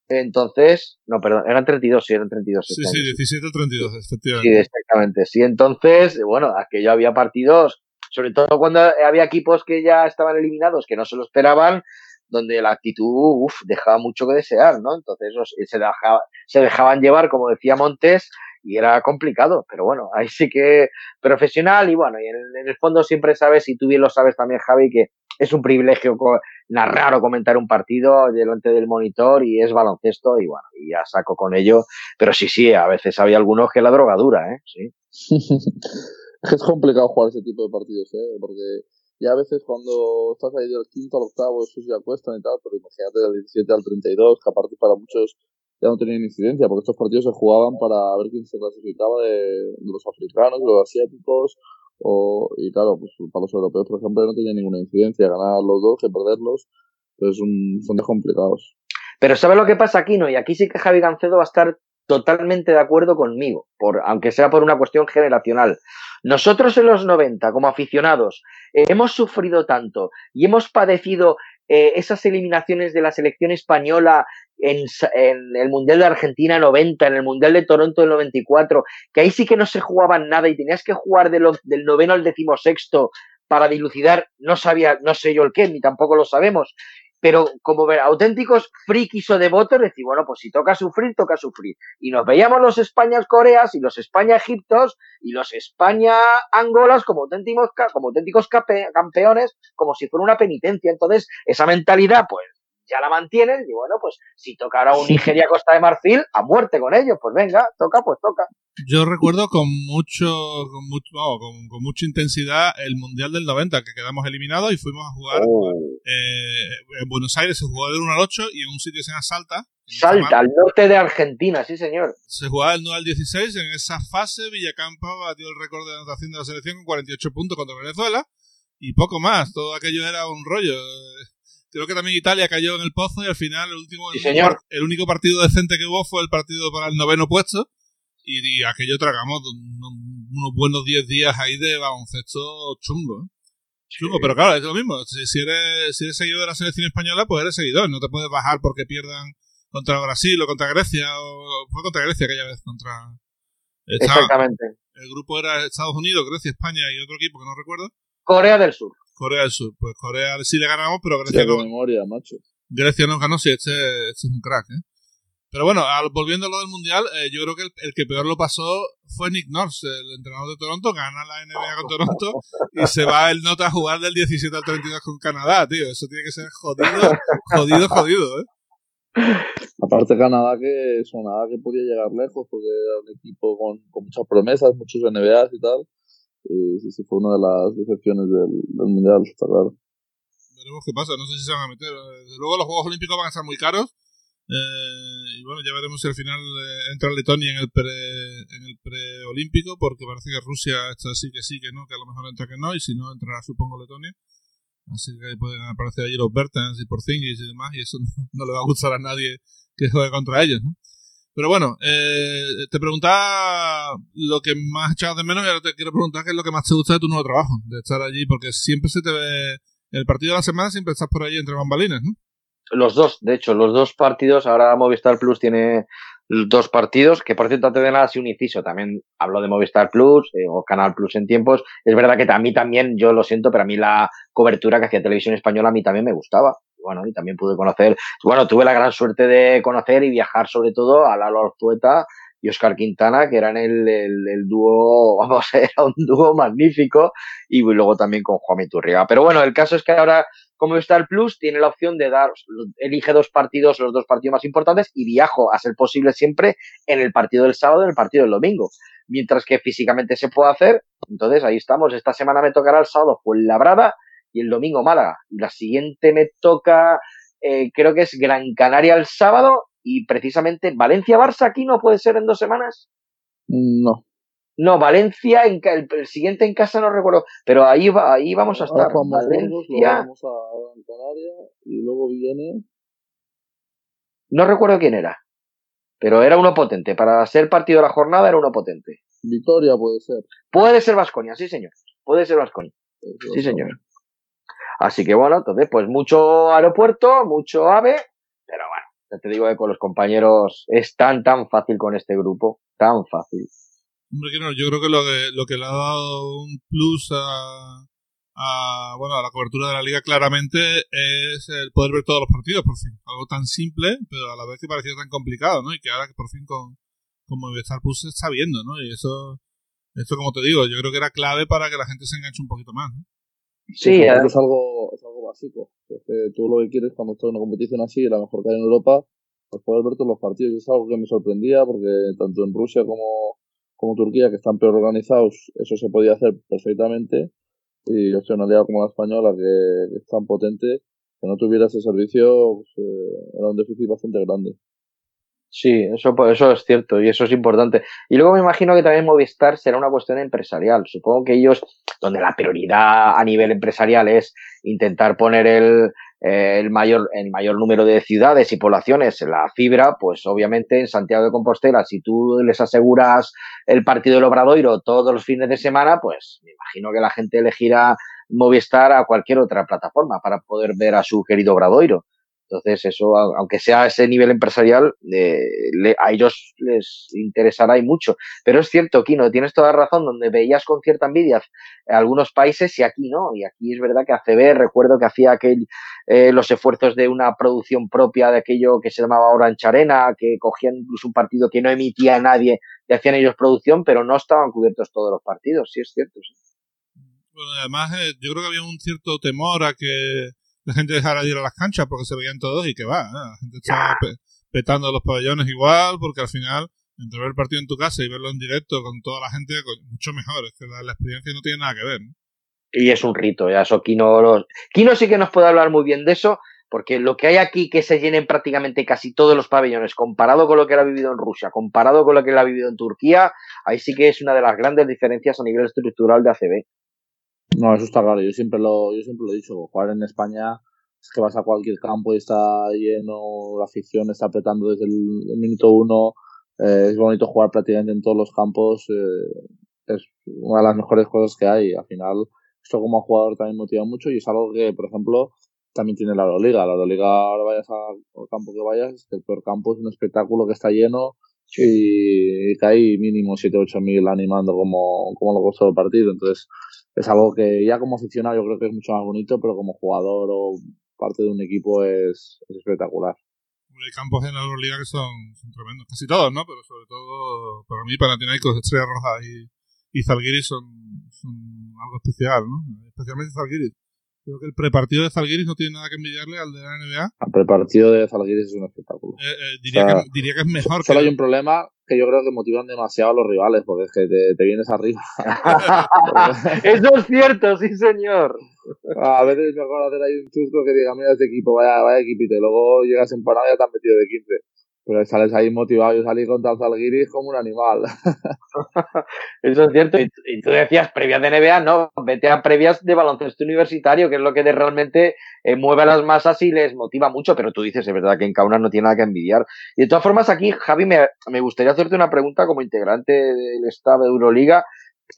Entonces, no, perdón, eran 32, sí, eran 32. Sí, este sí, año, 17 32, Sí, efectivamente. exactamente. Sí, entonces, bueno, aquello había partidos, sobre todo cuando había equipos que ya estaban eliminados, que no se lo esperaban, donde la actitud, uff, dejaba mucho que desear, ¿no? Entonces los- se, dejaba, se dejaban llevar, como decía Montes, y era complicado, pero bueno, ahí sí que profesional y bueno, y en, el- en el fondo siempre sabes, y tú bien lo sabes también, Javi, que es un privilegio narrar o comentar un partido delante del monitor y es baloncesto y bueno, y ya saco con ello, pero sí, sí, a veces había algunos que la drogadura, ¿eh? Sí. Es complicado jugar ese tipo de partidos, ¿eh? Porque ya a veces cuando estás ahí del quinto al octavo, esos ya cuestan y tal, pero imagínate del 17 al 32, que aparte para muchos ya no tenían incidencia, porque estos partidos se jugaban para ver quién se clasificaba de, los africanos, de los asiáticos, o, y claro, pues para los europeos, por ejemplo, no tenía ninguna incidencia, ganar los dos que perderlos, pues un, son de complicados. Pero ¿sabes lo que pasa aquí, no? Y aquí sí que Javi Gancedo va a estar totalmente de acuerdo conmigo, por, aunque sea por una cuestión generacional. Nosotros en los 90, como aficionados, eh, hemos sufrido tanto y hemos padecido eh, esas eliminaciones de la selección española en, en el Mundial de Argentina 90, en el Mundial de Toronto del 94, que ahí sí que no se jugaban nada y tenías que jugar de del noveno al decimosexto para dilucidar, no sabía, no sé yo el qué, ni tampoco lo sabemos, pero como ver, auténticos frikis o devotos, decir, bueno, pues si toca sufrir, toca sufrir. Y nos veíamos los Españas-Coreas y los España-Egiptos y los España-Angolas como auténticos, como auténticos campeones, como si fuera una penitencia. Entonces, esa mentalidad, pues, ya la mantienes y bueno, pues si tocara un Nigeria-Costa de Marfil, a muerte con ellos, pues venga, toca, pues toca. Yo recuerdo con mucho, con, mucho vamos, con, con mucha intensidad el Mundial del 90, que quedamos eliminados y fuimos a jugar Oh. eh, en Buenos Aires, se jugó del 1 al 8 y en un sitio se llama Salta. Salta, al norte de Argentina, sí señor. Se jugaba del 9 al 16. En esa fase, Villacampa batió el récord de anotación de la selección con 48 puntos contra Venezuela y poco más. Todo aquello era un rollo. Creo que también Italia cayó en el pozo y al final el último, Sí, el, señor. el único partido decente que hubo fue el partido para el noveno puesto. Y, y aquello tragamos unos, unos buenos 10 días ahí de baloncesto chungo. ¿eh? Chungo, pero claro, es lo mismo. Si, si eres, si eres seguidor de la selección española, pues eres seguidor. No te puedes bajar porque pierdan contra Brasil o contra Grecia, o fue contra Grecia aquella vez, contra... Exactamente. El grupo era Estados Unidos, Grecia, España y otro equipo que no recuerdo. Corea del Sur. Corea del Sur. Pues Corea sí le ganamos, pero Grecia no. memoria, macho. Grecia no ganó, sí, este, este es un crack, ¿eh? Pero bueno, volviendo a lo del Mundial, eh, yo creo que el, que peor lo pasó fue Nick Nurse, el entrenador de Toronto, gana la NBA con Toronto y se va el nota a jugar del 17 al 32 con Canadá, tío. Eso tiene que ser jodido, jodido, jodido, ¿eh? Aparte Canadá que sonaba que podía llegar lejos porque era un equipo con, con muchas promesas, muchos NBAs y tal. Y sí, sí, fue una de las decepciones del, del Mundial, está claro. Veremos qué pasa, no sé si se van a meter. Desde luego los Juegos Olímpicos van a estar muy caros eh, y bueno, ya veremos si al final eh, entra Letonia en el pre en el preolímpico, porque parece que Rusia está así que sí, que no, que a lo mejor entra que no, y si no, entrará supongo Letonia. Así que pueden aparecer allí los Bertens y Porzingis y demás, y eso no, le va a gustar a nadie que juegue contra ellos, ¿no? Pero bueno, eh, te preguntaba lo que más echado de menos y ahora te quiero preguntar qué es lo que más te gusta de tu nuevo trabajo, de estar allí, porque siempre se te ve, el partido de la semana siempre estás por allí entre bambalinas, ¿no? Los dos, de hecho, los dos partidos, ahora Movistar Plus tiene dos partidos, que por cierto, antes de nada, si un inciso, también hablo de Movistar Plus eh, o Canal Plus en tiempos. Es verdad que a mí también, yo lo siento, pero a mí la cobertura que hacía Televisión Española a mí también me gustaba. Bueno, y también pude conocer, bueno, tuve la gran suerte de conocer y viajar sobre todo a la Orzueta y Oscar Quintana, que eran el, el, dúo, vamos, era un dúo magnífico, y luego también con Juan Miturriga. Pero bueno, el caso es que ahora, como está el Plus, tiene la opción de dar, elige dos partidos, los dos partidos más importantes, y viajo, a ser posible siempre, en el partido del sábado, en el partido del domingo. Mientras que físicamente se puede hacer, entonces ahí estamos. Esta semana me tocará el sábado Fuenlabrada y el domingo Málaga. Y la siguiente me toca, eh, creo que es Gran Canaria el sábado y precisamente Valencia-Barça aquí no puede ser en dos semanas. No. No, Valencia, en, el, siguiente en casa no recuerdo, pero ahí va, ahí vamos a estar. Valencia. vamos a y luego viene. No recuerdo quién era, pero era uno potente. Para ser partido de la jornada era uno potente. Vitoria puede ser. Puede ser Vasconia, sí señor. Puede ser Vasconia. Sí señor. Así que bueno, entonces pues mucho aeropuerto, mucho ave, ya te digo que con los compañeros es tan, tan fácil con este grupo, tan fácil. Hombre, que no, yo creo que lo, que lo que le ha dado un plus a, a, bueno, a la cobertura de la liga claramente es el poder ver todos los partidos, por fin. Algo tan simple, pero a la vez que parecía tan complicado, ¿no? Y que ahora que por fin con, con Movistar Plus se está viendo, ¿no? Y eso, esto como te digo, yo creo que era clave para que la gente se enganche un poquito más, ¿no? Sí, es algo, es básico. tú lo que quieres cuando estás en una competición así, la mejor que hay en Europa, pues poder ver todos los partidos. Es algo que me sorprendía porque tanto en Rusia como, como Turquía, que están peor organizados, eso se podía hacer perfectamente. Y estoy en una liga como la española, que, es tan potente, que no tuviera ese servicio, pues, eh, era un déficit bastante grande. Sí, eso, eso es cierto y eso es importante. Y luego me imagino que también Movistar será una cuestión empresarial. Supongo que ellos, donde la prioridad a nivel empresarial es intentar poner el, eh, el mayor, el mayor número de ciudades y poblaciones en la fibra, pues obviamente en Santiago de Compostela, si tú les aseguras el partido del Obradoiro todos los fines de semana, pues me imagino que la gente elegirá Movistar a cualquier otra plataforma para poder ver a su querido Obradoiro. Entonces, eso, aunque sea ese nivel empresarial, eh, a ellos les interesará y mucho. Pero es cierto, Kino, tienes toda razón, donde veías con cierta envidia algunos países y aquí no. Y aquí es verdad que ACB, recuerdo que hacía aquel, eh, los esfuerzos de una producción propia de aquello que se llamaba Orange Arena, que cogían incluso un partido que no emitía a nadie y hacían ellos producción, pero no estaban cubiertos todos los partidos, sí es cierto. Bueno, además, eh, yo creo que había un cierto temor a que la gente dejara de ir a las canchas porque se veían todos y que va, ¿eh? la gente estaba petando los pabellones igual porque al final entre ver el partido en tu casa y verlo en directo con toda la gente, mucho mejor. Es que la, experiencia no tiene nada que ver. Y es un rito, ya eso Kino, Kino sí que nos puede hablar muy bien de eso, porque lo que hay aquí que se llenen prácticamente casi todos los pabellones, comparado con lo que él ha vivido en Rusia, comparado con lo que él ha vivido en Turquía, ahí sí que es una de las grandes diferencias a nivel estructural de ACB. No, eso está claro. Yo siempre lo, yo siempre lo he dicho. Jugar en España es que vas a cualquier campo y está lleno, la afición está apretando desde el, minuto uno. Eh, es bonito jugar prácticamente en todos los campos. Eh, es una de las mejores cosas que hay. Al final, esto como jugador también motiva mucho y es algo que, por ejemplo, también tiene la Euroliga. La Euroliga, ahora vayas al campo que vayas, el peor campo es un espectáculo que está lleno y, que hay mínimo 7 o 8 mil animando como, como lo costó el partido. Entonces, es algo que ya como aficionado yo creo que es mucho más bonito, pero como jugador o parte de un equipo es, espectacular. Hay campos en la Euroliga que son, tremendos, casi todos, ¿no? Pero sobre todo, para mí, Panathinaikos, Estrella Roja y, y Zalgiris son, son algo especial, ¿no? Especialmente Zalgiris. Creo que el prepartido de Zalgiris no tiene nada que envidiarle al de la NBA. El prepartido de Zalgiris es un espectáculo. Eh, eh, diría, que, diría, que, es mejor. Solo hay un problema que yo creo que motivan demasiado a los rivales, porque es que te, te vienes arriba. Eso es cierto, sí señor. A veces es mejor hacer ahí un chusco que diga, mira este equipo, vaya, vaya equipito, y luego llegas en parada y ya te han metido de 15. Pero sales ahí motivado, yo salí contra Zalgiris como un animal. Eso es cierto. Y, tú decías previas de NBA, no, vete a previas de baloncesto universitario, que es lo que realmente eh, mueve a las masas y les motiva mucho. Pero tú dices, es verdad que en Kaunas no tiene nada que envidiar. Y de todas formas, aquí, Javi, me, me gustaría hacerte una pregunta como integrante del estado de Euroliga.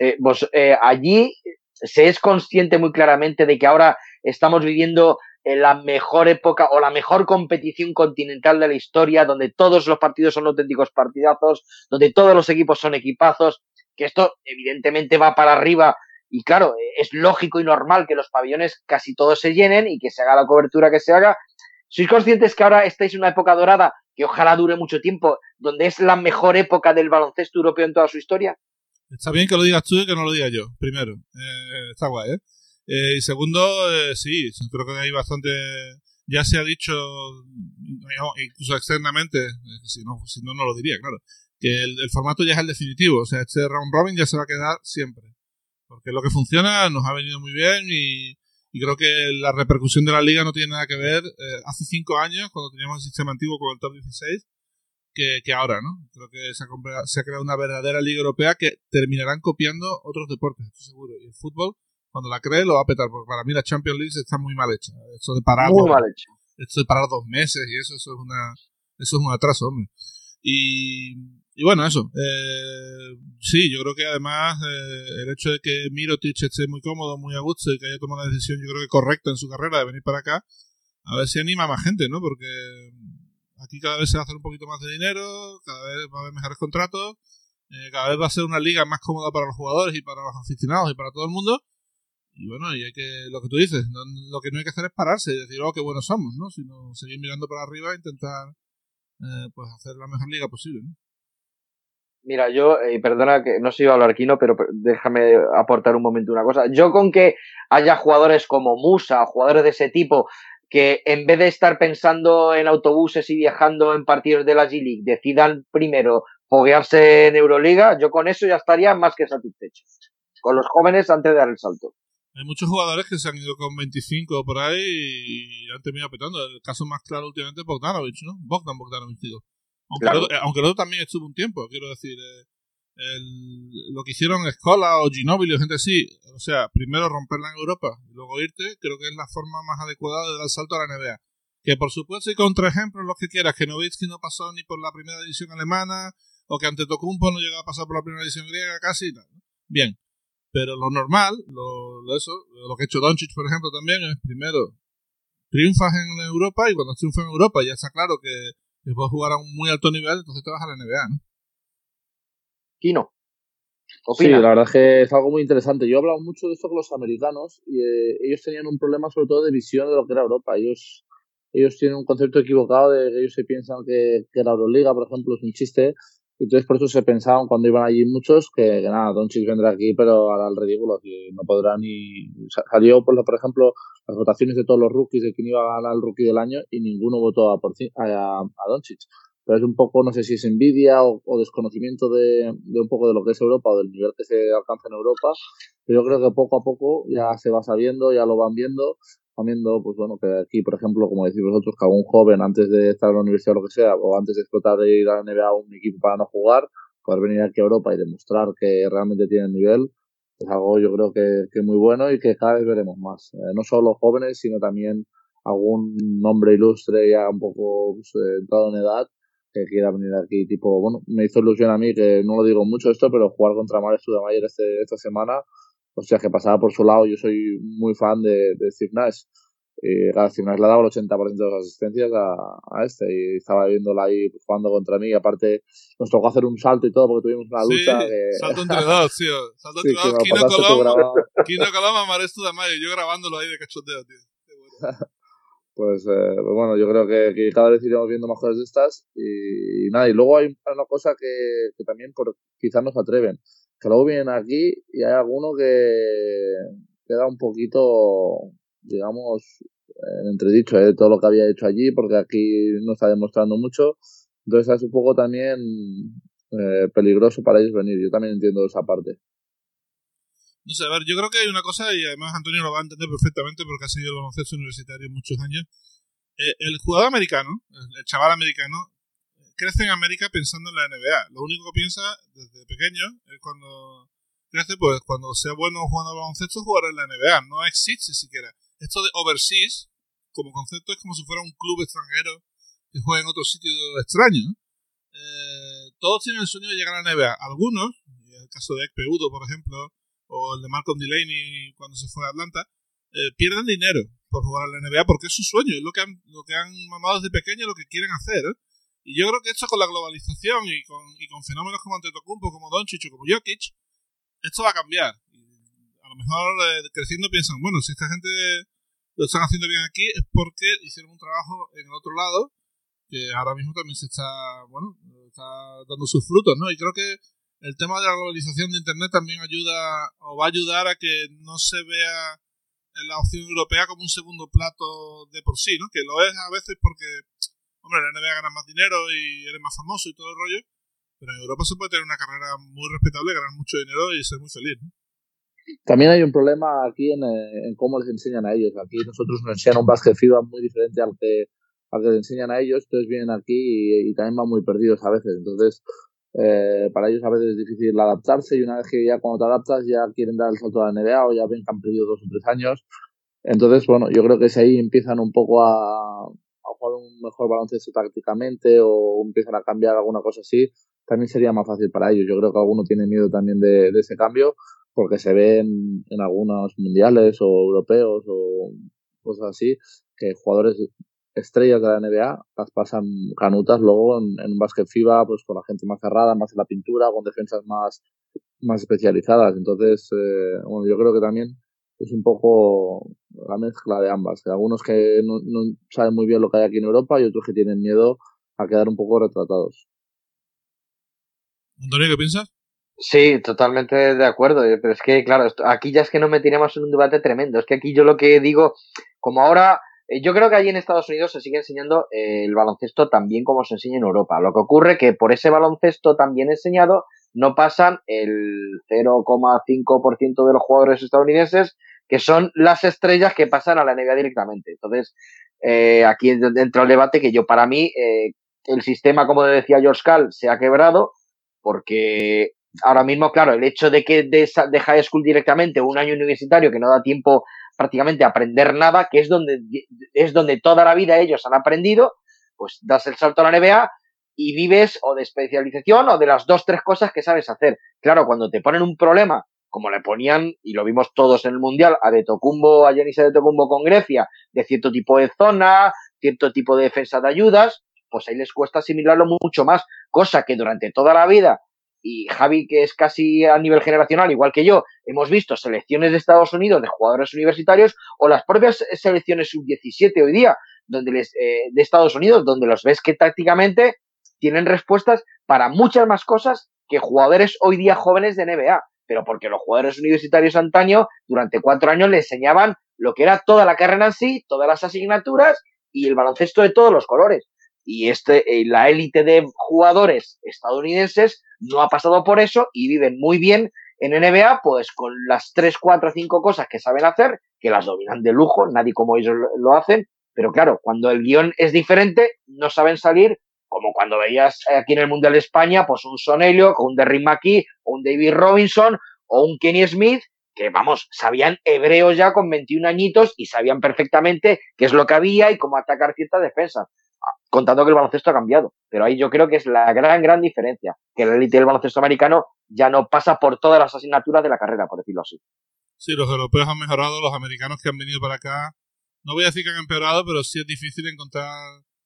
Eh, vos, eh, allí se es consciente muy claramente de que ahora estamos viviendo en la mejor época o la mejor competición continental de la historia, donde todos los partidos son auténticos partidazos, donde todos los equipos son equipazos, que esto evidentemente va para arriba y claro, es lógico y normal que los pabellones casi todos se llenen y que se haga la cobertura que se haga. ¿Sois conscientes que ahora estáis en una época dorada que ojalá dure mucho tiempo, donde es la mejor época del baloncesto europeo en toda su historia? Está bien que lo digas tú y que no lo diga yo, primero. Eh, está guay, ¿eh? Eh, y segundo, eh, sí, creo que hay bastante. Ya se ha dicho, incluso externamente, si no, si no, no lo diría, claro, que el, formato ya es el definitivo. O sea, este round robin ya se va a quedar siempre. Porque lo que funciona nos ha venido muy bien y, creo que la repercusión de la liga no tiene nada que ver eh, hace cinco años, cuando teníamos el sistema antiguo con el top 16, que, que ahora, ¿no? Creo que se ha, se ha creado una verdadera liga europea que terminarán copiando otros deportes, estoy seguro. Y el fútbol cuando la cree lo va a petar, porque para mí la Champions League está muy mal hecha. Esto de parar, muy mal hecho. Esto de parar dos meses y eso, eso es una, eso es un atraso, hombre. Y, y bueno, eso. Eh, sí, yo creo que además eh, el hecho de que Mirotic esté muy cómodo, muy a gusto y que haya tomado una decisión, yo creo que correcta en su carrera de venir para acá, a ver si anima a más gente, ¿no? Porque aquí cada vez se va a hacer un poquito más de dinero, cada vez va a haber mejores contratos, eh, cada vez va a ser una liga más cómoda para los jugadores y para los aficionados y para todo el mundo. Y bueno, y hay que, lo que tú dices, lo que no hay que hacer es pararse y decir, oh, qué buenos somos, ¿no? Sino seguir mirando para arriba e intentar, eh, pues, hacer la mejor liga posible, ¿no? Mira, yo, eh, perdona que no soy Kino, pero déjame aportar un momento una cosa. Yo con que haya jugadores como Musa, jugadores de ese tipo, que en vez de estar pensando en autobuses y viajando en partidos de la G-League, decidan primero foguearse en Euroliga, yo con eso ya estaría más que satisfecho. Con los jóvenes antes de dar el salto. Hay muchos jugadores que se han ido con 25 por ahí y han terminado petando. El caso más claro últimamente es Bogdanovich, ¿no? Bogdan Bogdanovich, digo. Aunque, el otro, aunque el también estuvo un tiempo, quiero decir. Eh, el, lo que hicieron Escola o Ginobili o gente así, o sea, primero romperla en Europa y luego irte, creo que es la forma más adecuada de dar salto a la NBA. Que por supuesto hay contraejemplos los que quieras, que Novitsky no pasó ni por la primera división alemana, o que ante Tocumpo no llegaba a pasar por la primera división griega, casi. nada. Bien, pero lo normal, lo, eso, lo que ha hecho Doncic, por ejemplo, también es primero triunfas en Europa y cuando triunfas en Europa ya está claro que, que, puedes jugar a un muy alto nivel, entonces te vas a la NBA, ¿no? Kino. Sí, la verdad es que es algo muy interesante. Yo he hablado mucho de esto con los americanos y eh, ellos tenían un problema sobre todo de visión de lo que era Europa. Ellos, ellos tienen un concepto equivocado de que ellos se piensan que, que la Euroliga, por ejemplo, es un chiste entonces por eso se pensaban cuando iban allí muchos que, nada, Doncic vendrá aquí pero hará el ridículo, que no podrá ni... Salió, por, por ejemplo, las votaciones de todos los rookies de quién iba a ganar el rookie del año y ninguno votó a, por, a, a Doncic. Pero es un poco, no sé si es envidia o, desconocimiento de, de, un poco de lo que es Europa o del nivel que se alcanza en Europa. Pero yo creo que poco a poco ya se va sabiendo, ya lo van viendo viendo, pues bueno, que aquí, por ejemplo, como decís vosotros, que algún joven antes de estar en la universidad o lo que sea, o antes de explotar de ir a la NBA a un equipo para no jugar, poder venir aquí a Europa y demostrar que realmente tiene nivel, es algo yo creo que, que muy bueno y que cada vez veremos más. Eh, no solo jóvenes, sino también algún nombre ilustre ya un poco pues, eh, entrado en edad que quiera venir aquí, tipo, bueno, me hizo ilusión a mí, que no lo digo mucho esto, pero jugar contra Mares Studamayer este, esta semana o sea, que pasaba por su lado. Yo soy muy fan de, de Steve Nash. Y claro, si me le ha dado el 80% de las asistencias a, a, este y estaba viéndola ahí jugando contra mí. Y aparte, nos tocó hacer un salto y todo porque tuvimos una lucha. Sí, salto entre dos, tío. Salto entre dos. Kino Coloma, Kino Coloma, Maresto de Mayo. Yo grabándolo ahí de cachoteo, tío. pues, eh, pues, bueno, yo creo que, que, cada vez iremos viendo más cosas de estas. Y, y, nada, y luego hay una cosa que, que también por, quizás nos atreven. Que luego vienen aquí y hay alguno que queda un poquito digamos, en entredicho de ¿eh? todo lo que había hecho allí, porque aquí no está demostrando mucho. Entonces es un poco también eh, peligroso para ellos venir. Yo también entiendo esa parte. No sé, a ver, yo creo que hay una cosa, y además Antonio lo va a entender perfectamente porque ha seguido el baloncesto universitario muchos años. Eh, el jugador americano, el chaval americano, crece en América pensando en la NBA. Lo único que piensa desde pequeño es cuando crece, pues cuando sea bueno jugando al baloncesto, jugar en la NBA. No existe siquiera esto de overseas, como concepto, es como si fuera un club extranjero que juega en otro sitio extraño. Eh, todos tienen el sueño de llegar a la NBA. Algunos, el caso de Ekpeudo, por ejemplo, o el de Malcolm Delaney cuando se fue a Atlanta, eh, pierden dinero por jugar a la NBA porque es su sueño, es lo que han, lo que han mamado desde pequeño, lo que quieren hacer. Y yo creo que esto con la globalización y con, y con fenómenos como Antetokounmpo, como Doncic o como Jokic, esto va a cambiar a lo mejor eh, creciendo piensan, bueno, si esta gente lo están haciendo bien aquí es porque hicieron un trabajo en el otro lado que ahora mismo también se está, bueno, está dando sus frutos, ¿no? Y creo que el tema de la globalización de Internet también ayuda o va a ayudar a que no se vea la opción europea como un segundo plato de por sí, ¿no? Que lo es a veces porque, hombre, la NBA ganas más dinero y eres más famoso y todo el rollo, pero en Europa se puede tener una carrera muy respetable, ganar mucho dinero y ser muy feliz, ¿no? También hay un problema aquí en, en, cómo les enseñan a ellos. Aquí nosotros nos enseñan un básquet FIBA muy diferente al que, al que les enseñan a ellos, entonces vienen aquí y, y también van muy perdidos a veces. Entonces, eh, para ellos a veces es difícil adaptarse y una vez que ya cuando te adaptas ya quieren dar el salto a la NBA o ya ven que han perdido dos o tres años. Entonces, bueno, yo creo que si ahí empiezan un poco a, jugar un mejor baloncesto tácticamente o empiezan a cambiar alguna cosa así, también sería más fácil para ellos. Yo creo que alguno tiene miedo también de, ese cambio porque se ven en algunos mundiales o europeos o cosas así, que jugadores estrellas de la NBA las pasan canutas luego en, en un básquet FIBA pues con la gente más cerrada, más en la pintura, con defensas más, más especializadas. Entonces, eh, bueno, yo creo que también es un poco la mezcla de ambas. Que algunos que no, no saben muy bien lo que hay aquí en Europa y otros que tienen miedo a quedar un poco retratados. Antonio, ¿qué piensas? Sí, totalmente de acuerdo. Eh, pero es que, claro, esto, aquí ya es que no metíamos en un debate tremendo. Es que aquí yo lo que digo, como ahora, eh, yo creo que allí en Estados Unidos se sigue enseñando eh, el baloncesto también como se enseña en Europa. Lo que ocurre que por ese baloncesto también enseñado no pasan el 0,5% de los jugadores estadounidenses que son las estrellas que pasan a la NBA directamente. Entonces, eh, aquí dentro del debate que yo para mí eh, el sistema, como decía George Cal, se ha quebrado porque ahora mismo, claro, el hecho de que de, de high school directamente un año universitario que no da tiempo prácticamente a aprender nada, que es donde, es donde toda la vida ellos han aprendido, pues das el salto a la NBA y vives o de especialización o de las dos, tres cosas que sabes hacer. Claro, cuando te ponen un problema, como le ponían, y lo vimos todos en el Mundial, a De Tocumbo, a Yanis De Tocumbo con Grecia, de cierto tipo de zona, cierto tipo de defensa de ayudas, pues ahí les cuesta asimilarlo mucho más, cosa que durante toda la vida y Javi, que es casi a nivel generacional, igual que yo, hemos visto selecciones de Estados Unidos de jugadores universitarios o las propias selecciones sub-17 hoy día donde les, eh, de Estados Unidos, donde los ves que tácticamente tienen respuestas para muchas más cosas que jugadores hoy día jóvenes de NBA. Pero porque los jugadores universitarios antaño, durante cuatro años, le enseñaban lo que era toda la carrera en sí, todas las asignaturas y el baloncesto de todos los colores. Y este, eh, la élite de jugadores estadounidenses no ha pasado por eso y viven muy bien en NBA, pues con las 3, 4, 5 cosas que saben hacer, que las dominan de lujo, nadie como ellos lo hacen, pero claro, cuando el guion es diferente, no saben salir, como cuando veías aquí en el Mundial de España, pues un Sonelio, un Derrick McKee, un David Robinson, o un Kenny Smith, que vamos, sabían hebreo ya con 21 añitos y sabían perfectamente qué es lo que había y cómo atacar ciertas defensas contando que el baloncesto ha cambiado. Pero ahí yo creo que es la gran, gran diferencia, que la élite del baloncesto americano ya no pasa por todas las asignaturas de la carrera, por decirlo así. Sí, los europeos han mejorado, los americanos que han venido para acá no voy a decir que han empeorado, pero sí es difícil encontrar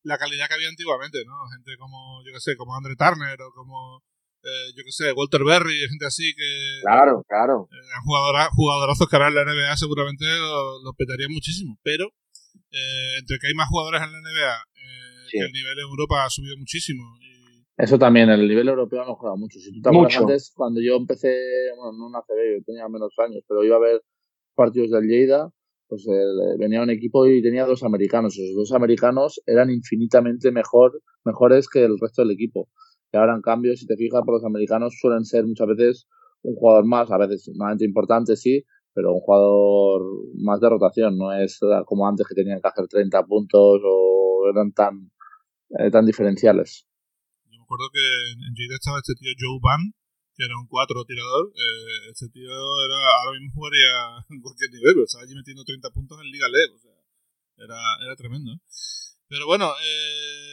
la calidad que había antiguamente, ¿no? Gente como, yo qué sé, como Andre Turner o como, eh, yo qué sé, Walter Berry, gente así que... Claro, claro. Eh, jugadora, jugadorazos que ahora en la NBA seguramente lo, lo petarían muchísimo, pero eh, entre que hay más jugadores en la NBA, eh, que el nivel en Europa ha subido muchísimo. Y... Eso también, el nivel europeo ha mejorado mucho. Si tú te acuerdas antes, cuando yo empecé, bueno, no en ACB, yo tenía menos años, pero iba a ver partidos del Lleida, pues eh, venía un equipo y tenía dos americanos. Esos dos americanos eran infinitamente mejor, mejores que el resto del equipo. Y ahora, en cambio, si te fijas, por los americanos suelen ser muchas veces un jugador más, a veces normalmente importante, sí, pero un jugador más de rotación. No es como antes que tenían que hacer 30 puntos o eran tan, eh, tan diferenciales. Yo me acuerdo que en Jade estaba este tío Joe Van, que era un 4 tirador, eh, ese tío era, ahora mismo jugaría en cualquier nivel, pero estaba allí metiendo 30 puntos en Liga LED, o sea, era, era tremendo. ¿eh? Pero bueno, eh,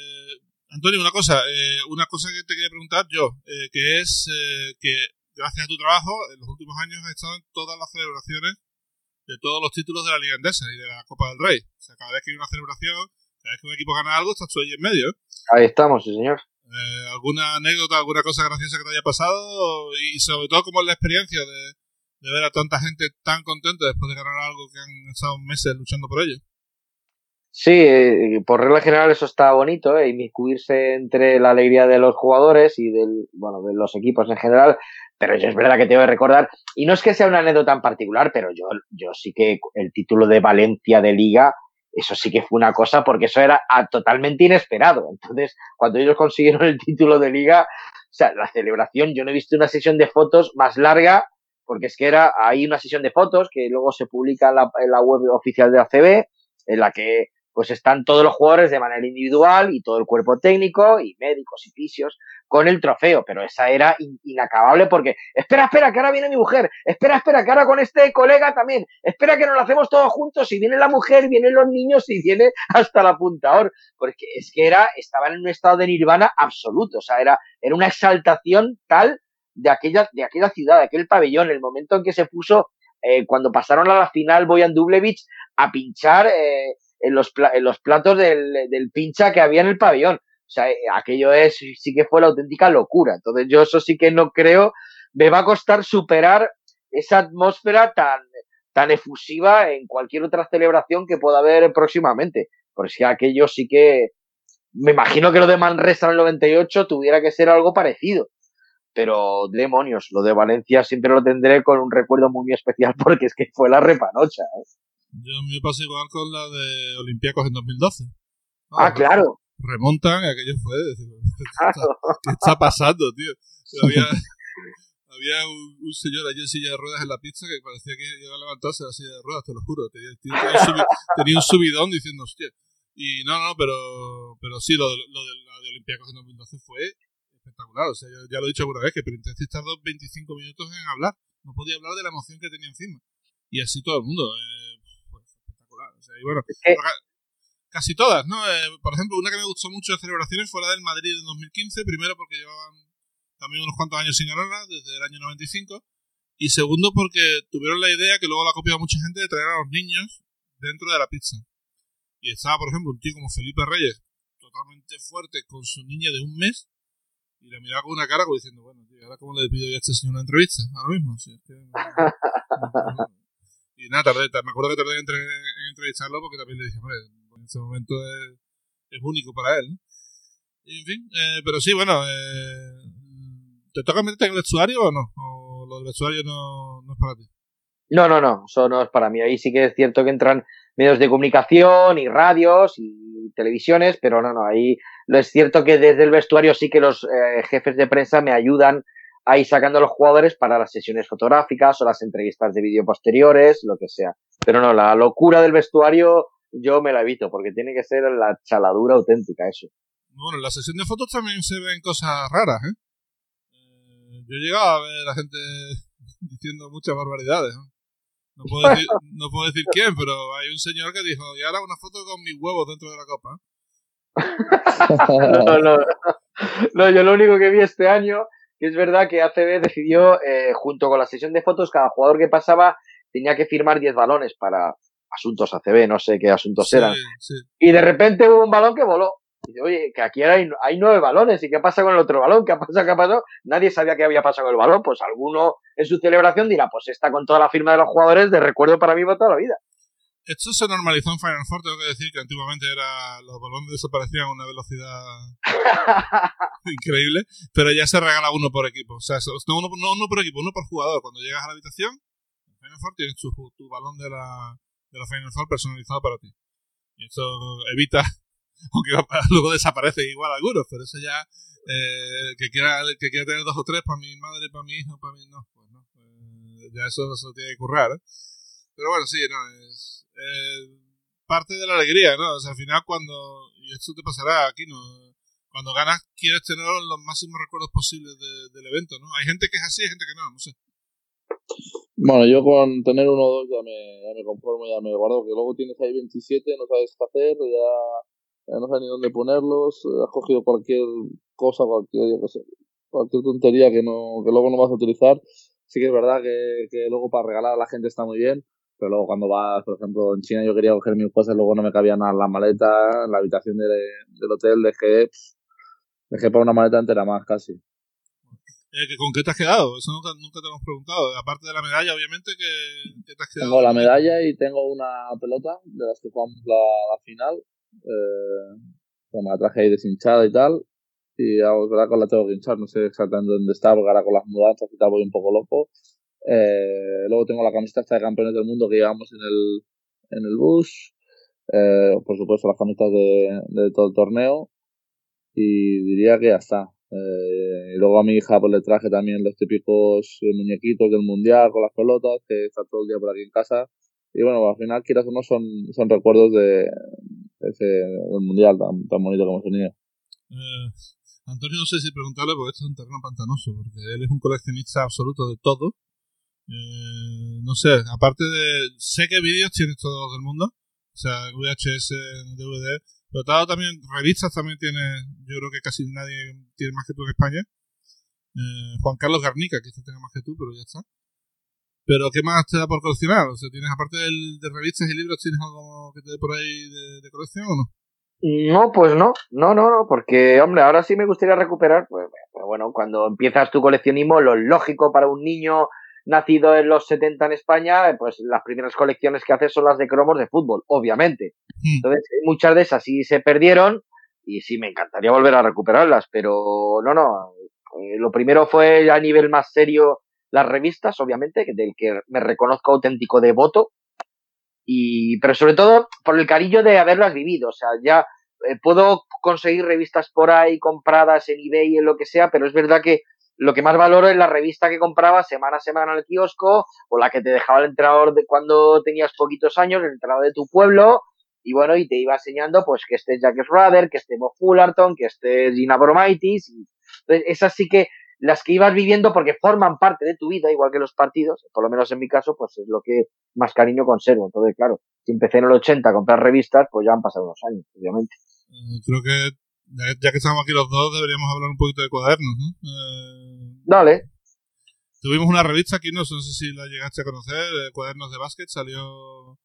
Antonio, una cosa, eh, una cosa que te quería preguntar yo, eh, que es eh, que gracias a tu trabajo, en los últimos años has estado en todas las celebraciones de todos los títulos de la Liga Endesa y de la Copa del Rey. O sea, cada vez que hay una celebración, cada vez que un equipo gana algo, estás tú ahí en medio. Ahí estamos, sí, señor. Eh, ¿Alguna anécdota, alguna cosa graciosa que te haya pasado? Y sobre todo, ¿cómo es la experiencia de, de ver a tanta gente tan contenta después de ganar algo que han estado meses luchando por ello? Sí, eh, por regla general eso está bonito, ¿eh? inmiscuirse entre la alegría de los jugadores y del, bueno, de los equipos en general, pero yo es verdad que tengo que recordar, y no es que sea una anécdota en particular, pero yo, yo sí que el título de Valencia de Liga eso sí que fue una cosa porque eso era totalmente inesperado. Entonces, cuando ellos consiguieron el título de liga, o sea, la celebración, yo no he visto una sesión de fotos más larga, porque es que era, hay una sesión de fotos que luego se publica en la, la web oficial de ACB, en la que pues están todos los jugadores de manera individual y todo el cuerpo técnico y médicos y fisios con el trofeo, pero esa era inacabable porque, espera, espera, que ahora viene mi mujer, espera, espera, que ahora con este colega también, espera que nos lo hacemos todos juntos y viene la mujer, vienen los niños y viene hasta la apuntador, porque es que era, estaban en un estado de nirvana absoluto, o sea, era, era una exaltación tal de aquella, de aquella ciudad, de aquel pabellón, el momento en que se puso, eh, cuando pasaron a la final Boyan Dublevich a pinchar eh, en, los, en los platos del, pincha que había en el pabellón. O sea, aquello es, sí que fue la auténtica locura. Entonces yo eso sí que no creo, me va a costar superar esa atmósfera tan, tan efusiva en cualquier otra celebración que pueda haber próximamente. Porque si aquello sí que, me imagino que lo de Manresa en el 98 tuviera que ser algo parecido. Pero demonios, lo de Valencia siempre lo tendré con un recuerdo muy especial porque es que fue la repanocha. ¿eh? Yo me pasé igual con la de Olympiacos en 2012. ah, claro remontan, aquello fue, decir, ¿qué, está, pasando, tío? Había, había un, señor allí en silla de ruedas en la pista que parecía que iba a levantarse la silla de ruedas, te lo juro. Tenía, tenía, un, subidón diciendo, hostia. Y no, no, pero, pero sí, lo de, lo de la de Olimpiacos en 2012 fue espectacular. O sea, yo ya lo he dicho alguna vez, que Printemps tardó 25 minutos en hablar. No podía hablar de la emoción que tenía encima. Y así todo el mundo. Eh. O sea, y bueno, casi todas, ¿no? Eh, por ejemplo, una que me gustó mucho de celebraciones fue la del Madrid en 2015, primero porque llevaban también unos cuantos años sin ganarla, desde el año 95, y segundo porque tuvieron la idea, que luego la ha copiado mucha gente, de traer a los niños dentro de la pizza. Y estaba, por ejemplo, un tío como Felipe Reyes, totalmente fuerte, con su niña de un mes, y la miraba con una cara como diciendo, bueno, tío, ahora cómo le pido yo a este señor una entrevista, ahora mismo. Y nada, tardé, me acuerdo que tardé en, entrevistarlo porque también le dije, hombre, en ese momento es, único para él. Y en fin, eh, pero sí, bueno, eh, ¿te toca meterte en el vestuario o no? ¿O lo del vestuario no, no es para ti? No, no, no, eso no es para mí. Ahí sí que es cierto que entran medios de comunicación y radios y televisiones, pero no, no, ahí lo es cierto que desde el vestuario sí que los eh, jefes de prensa me ayudan ahí sacando a los jugadores para las sesiones fotográficas o las entrevistas de vídeo posteriores, lo que sea. Pero no, la locura del vestuario yo me la evito, porque tiene que ser la chaladura auténtica eso. Bueno, en la sesión de fotos también se ven cosas raras, ¿eh? eh yo he llegado a ver a la gente diciendo muchas barbaridades, ¿no? No puedo, decir, no puedo decir quién, pero hay un señor que dijo, y ahora una foto con mis huevos dentro de la copa. no, no, no, yo lo único que vi este año, que es verdad que ACB decidió, eh, junto con la sesión de fotos, cada jugador que pasaba tenía que firmar 10 balones para, asuntos ACB, no sé qué asuntos eran. Y de repente hubo un balón que voló. Y dice, oye, que aquí hay, hay nueve balones, ¿y qué pasa con el otro balón? ¿Qué ha pasado? ¿Qué ha pasado? Nadie sabía qué había pasado con el balón. Pues alguno en su celebración dirá, pues está con toda la firma de los jugadores de recuerdo para mí para toda la vida. Esto se normalizó en Final Four, tengo que decir que antiguamente era los balones desaparecían a una velocidad increíble, pero ya se regala uno por equipo. O sea, no uno, no uno por equipo, uno por jugador. Cuando llegas a la habitación, en Final Four tienes tu, tu balón de la, de la Final Four personalizado para ti. Y eso evita, aunque luego desaparece igual algunos, pero eso ya, eh, que, quiera, que quiera tener dos o tres para mi madre, para mi hijo, para mí, no, pues no. Eh, ya eso se tiene que currar. ¿eh? Pero bueno, sí, no, es eh, parte de la alegría, ¿no? O sea, al final cuando, y esto te pasará aquí, ¿no? Cuando ganas quieres tener los máximos recuerdos posibles del evento, ¿no? Hay gente que es así, hay gente que no, no sé. Bueno, yo con tener uno o dos ya me, conformo, ya me guardo, que luego tienes ahí 27, no sabes qué hacer, ya, no sabes ni dónde ponerlos, has cogido cualquier cosa, cualquier, cualquier tontería que no que luego no vas a utilizar. Sí que es verdad que, que luego para regalar a la gente está muy bien, pero luego cuando vas, por ejemplo, en China yo quería coger mis cosas, luego no me cabían las la maleta, en la habitación de, del hotel dejé, dejé para una maleta entera más casi. Eh, ¿Con qué te has quedado? Eso nunca, nunca te hemos preguntado. Aparte de la medalla, obviamente, ¿qué, te has quedado? Tengo la medalla y tengo una pelota de las que jugamos la, la final. Eh, me la traje ahí deshinchada y tal. Y ahora con la tengo que hinchar, no sé exactamente dónde está, porque ahora con las mudanzas y tal voy un poco loco. Eh, luego tengo la camiseta de campeones del mundo que llevamos en el, en el bus. Eh, por supuesto, las camisetas de, todo el torneo. Y diría que ya está. Eh, y luego a mi hija pues le traje también los típicos muñequitos del mundial con las pelotas, que está todo el día por aquí en casa. Y bueno, al final, quieras o no, son, son recuerdos de, ese del mundial tan, tan bonito como hemos tenido. Eh, Antonio, no sé si preguntarle, porque esto es un terreno pantanoso, porque él es un coleccionista absoluto de todo eh, no sé, aparte de. Sé que vídeos tienes todos del mundo. O sea, VHS, DVD. Pero también, revistas también tiene. Yo creo que casi nadie tiene más que tú en España. Eh, Juan Carlos Garnica, quizás tenga más que tú, pero ya está. Pero, ¿qué más te da por coleccionar? O sea, ¿tienes, aparte de revistas y libros, tienes algo que te dé por ahí de, colección o no? No, pues no, no, no, no, porque, hombre, ahora sí me gustaría recuperar, pues, bueno, cuando empiezas tu coleccionismo, lo lógico para un niño nacido en los 70 en España, pues las primeras colecciones que hace son las de cromos de fútbol, obviamente. Hmm. Entonces, muchas de esas sí se perdieron y sí me encantaría volver a recuperarlas, pero no, no. Eh, lo primero fue a nivel más serio las revistas, obviamente, del que me reconozco auténtico devoto. Y, pero sobre todo por el cariño de haberlas vivido. O sea, ya eh, puedo conseguir revistas por ahí compradas en eBay, en lo que sea, pero es verdad que lo que más valoro es la revista que compraba semana a semana en el kiosco o la que te dejaba el entrenador de cuando tenías poquitos años, el entrenador de tu pueblo, y bueno, y te iba enseñando pues que esté Jack Schrader, que esté Bob Fullerton, que esté Gina Bromaitis, entonces esas sí que las que ibas viviendo porque forman parte de tu vida, igual que los partidos, por lo menos en mi caso, pues es lo que más cariño conservo. Entonces, claro, si empecé en el 80 a comprar revistas, pues ya han pasado unos años, obviamente. Eh, creo que ya, que estamos aquí los dos, deberíamos hablar un poquito de cuadernos, ¿no? Eh, Dale. Tuvimos una revista aquí, no sé si la llegaste a conocer, eh, Cuadernos de Básquet, salió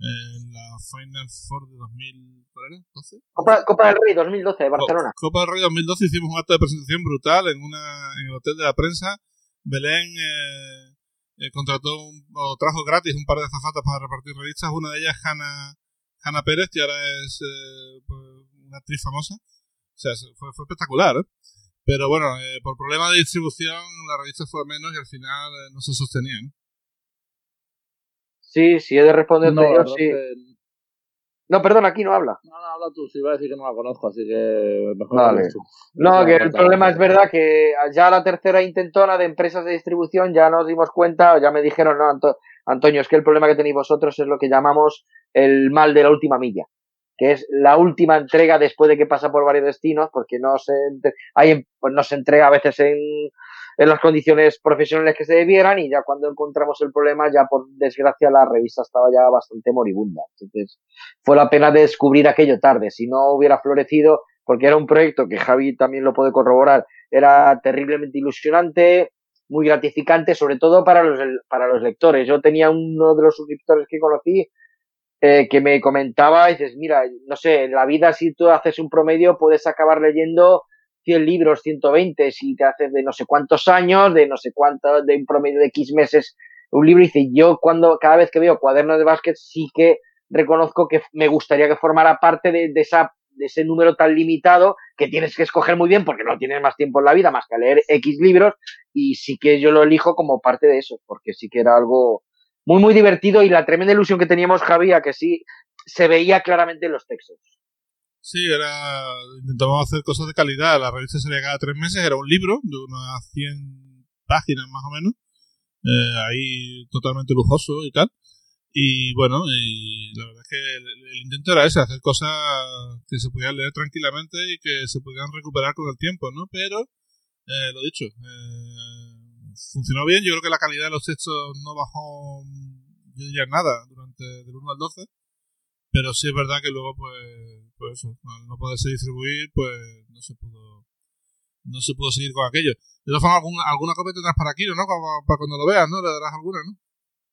en la Final Four de 2012. Copa, Copa del Rey 2012 de Barcelona. Copa del Rey 2012 hicimos un acto de presentación brutal en una en el hotel de la prensa. Belén eh, eh contrató o trajo gratis un par de zafatas para repartir revistas. Una de ellas, Hanna, Hanna Pérez, que ahora es eh, pues, una actriz famosa. O sea, fue, fue espectacular, ¿eh? Pero bueno, eh, por problema de distribución, la revista fue menos y al final eh, no se sostenía, ¿no? Sí, sí, he de responder no, yo, sí. No, perdón, aquí no habla. No, no, habla tú, sí, iba a decir que no la conozco, así que mejor vale. tú. No, que el problema es verdad que ya la tercera intentona de empresas de distribución ya nos dimos cuenta, ya me dijeron, no, Antonio, es que el problema que tenéis vosotros es lo que llamamos el mal de la última milla que es la última entrega después de que pasa por varios destinos, porque no se, hay, pues no se entrega a veces en, las condiciones profesionales que se debieran y ya cuando encontramos el problema, ya por desgracia la revista estaba ya bastante moribunda. Entonces fue la pena de descubrir aquello tarde. Si no hubiera florecido, porque era un proyecto que Javi también lo puede corroborar, era terriblemente ilusionante, muy gratificante, sobre todo para los, para los lectores. Yo tenía uno de los suscriptores que conocí eh, que me comentaba, dices, mira, no sé, en la vida si tú haces un promedio puedes acabar leyendo 100 libros, 120, si te haces de no sé cuántos años, de no sé cuánto, de un promedio de X meses un libro, y dice, yo cuando, cada vez que veo cuadernos de básquet sí que reconozco que me gustaría que formara parte de, de esa de ese número tan limitado que tienes que escoger muy bien porque no tienes más tiempo en la vida más que leer X libros y sí que yo lo elijo como parte de eso, porque sí que era algo muy, muy divertido y la tremenda ilusión que teníamos, Javi, a que sí se veía claramente en los textos. Sí, era. Intentábamos hacer cosas de calidad. La revista salía cada tres meses, era un libro de unas 100 páginas más o menos. Eh, ahí totalmente lujoso y tal. Y bueno, y la verdad es que el, intento era ese, hacer cosas que se pudieran leer tranquilamente y que se pudieran recuperar con el tiempo, ¿no? Pero, eh, lo dicho, eh, funcionó bien. Yo creo que la calidad de los textos no bajó, yo diría nada, durante del 1 al 12. Pero sí es verdad que luego, pues, pues eso, al no poderse distribuir, pues no se pudo no se pudo seguir con aquello. De todas formas, alguna, alguna copia tendrás para aquí, ¿no? Para, cuando lo veas, ¿no? Le darás alguna, ¿no?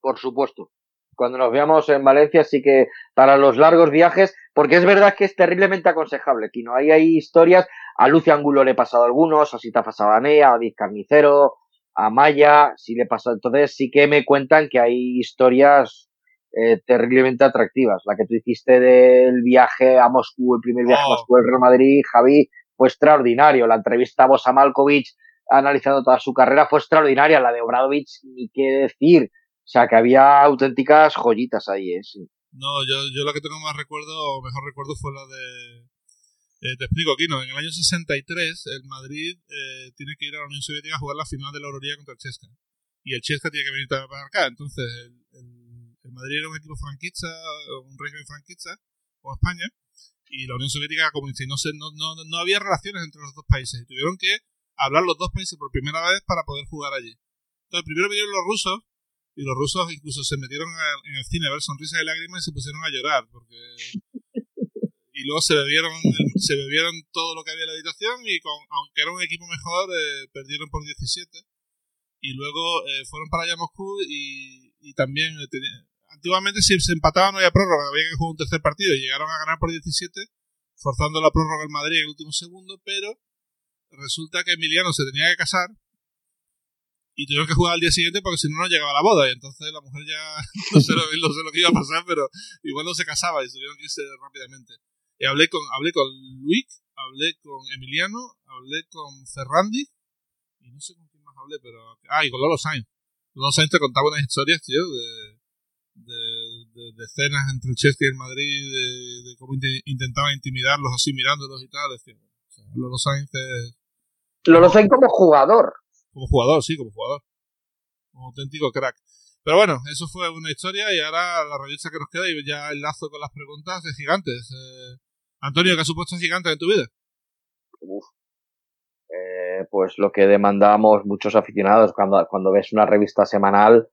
Por supuesto cuando nos veamos en Valencia, sí que para los largos viajes, porque es verdad que es terriblemente aconsejable, Tino. Ahí hay historias, a Lucio Angulo le he pasado algunos, a Sita Fasabanea, a Diz Carnicero, a Maya, sí le he pasado. Entonces sí que me cuentan que hay historias eh, terriblemente atractivas. La que tú hiciste del viaje a Moscú, el primer viaje a oh. Moscú del Real Madrid, Javi, fue extraordinario. La entrevista a Bosa Malkovich analizando toda su carrera fue extraordinaria. La de Obradovich, ni qué decir o sea, que había auténticas joyitas ahí, ¿eh? Sí. No, yo, yo la que tengo más recuerdo, o mejor recuerdo, fue la de... Eh, te explico aquí, ¿no? En el año 63, el Madrid eh, tiene que ir a la Unión Soviética a jugar la final de la Euroliga contra el Chesca. Y el Chesca tiene que venir para acá. Entonces, el, el, Madrid era un equipo franquista, un régimen franquista, como España, y la Unión Soviética comunista. Y no, sé, no, no, no había relaciones entre los dos países. Y tuvieron que hablar los dos países por primera vez para poder jugar allí. Entonces, primero vinieron los rusos, y los rusos incluso se metieron en el cine a ver sonrisas y lágrimas y se pusieron a llorar porque y luego se bebieron se bebieron todo lo que había en la habitación y con, aunque era un equipo mejor eh, perdieron por 17 y luego eh, fueron para allá a Moscú y, y también eh, antiguamente si se empataba no había prórroga había que jugar un tercer partido y llegaron a ganar por 17 forzando la prórroga en Madrid en el último segundo pero resulta que Emiliano se tenía que casar y tuvieron que jugar al día siguiente porque si no, no llegaba la boda. Y entonces la mujer ya no sé, lo, que iba a pasar, pero igual no se casaba y tuvieron que irse rápidamente. Y hablé con, hablé con Luis, hablé con Emiliano, hablé con Ferrandi, y no sé con quién más hablé, pero. Ah, y con Lolo Sainz. Lolo Sainz te contaba unas historias, tío, de, de, de, cenas entre el Chelsea y el Madrid, de, de cómo intentaban intimidarlos así mirándolos y tal. Decía, o sea, Lolo Sainz es. Lolo Sainz como jugador. Como jugador, sí, como jugador. Un auténtico crack. Pero bueno, eso fue una historia y ahora la revista que nos queda y ya enlazo con las preguntas de gigantes. Eh, Antonio, ¿qué ha supuesto gigantes en tu vida? Uf. Eh, pues lo que demandamos muchos aficionados cuando, cuando ves una revista semanal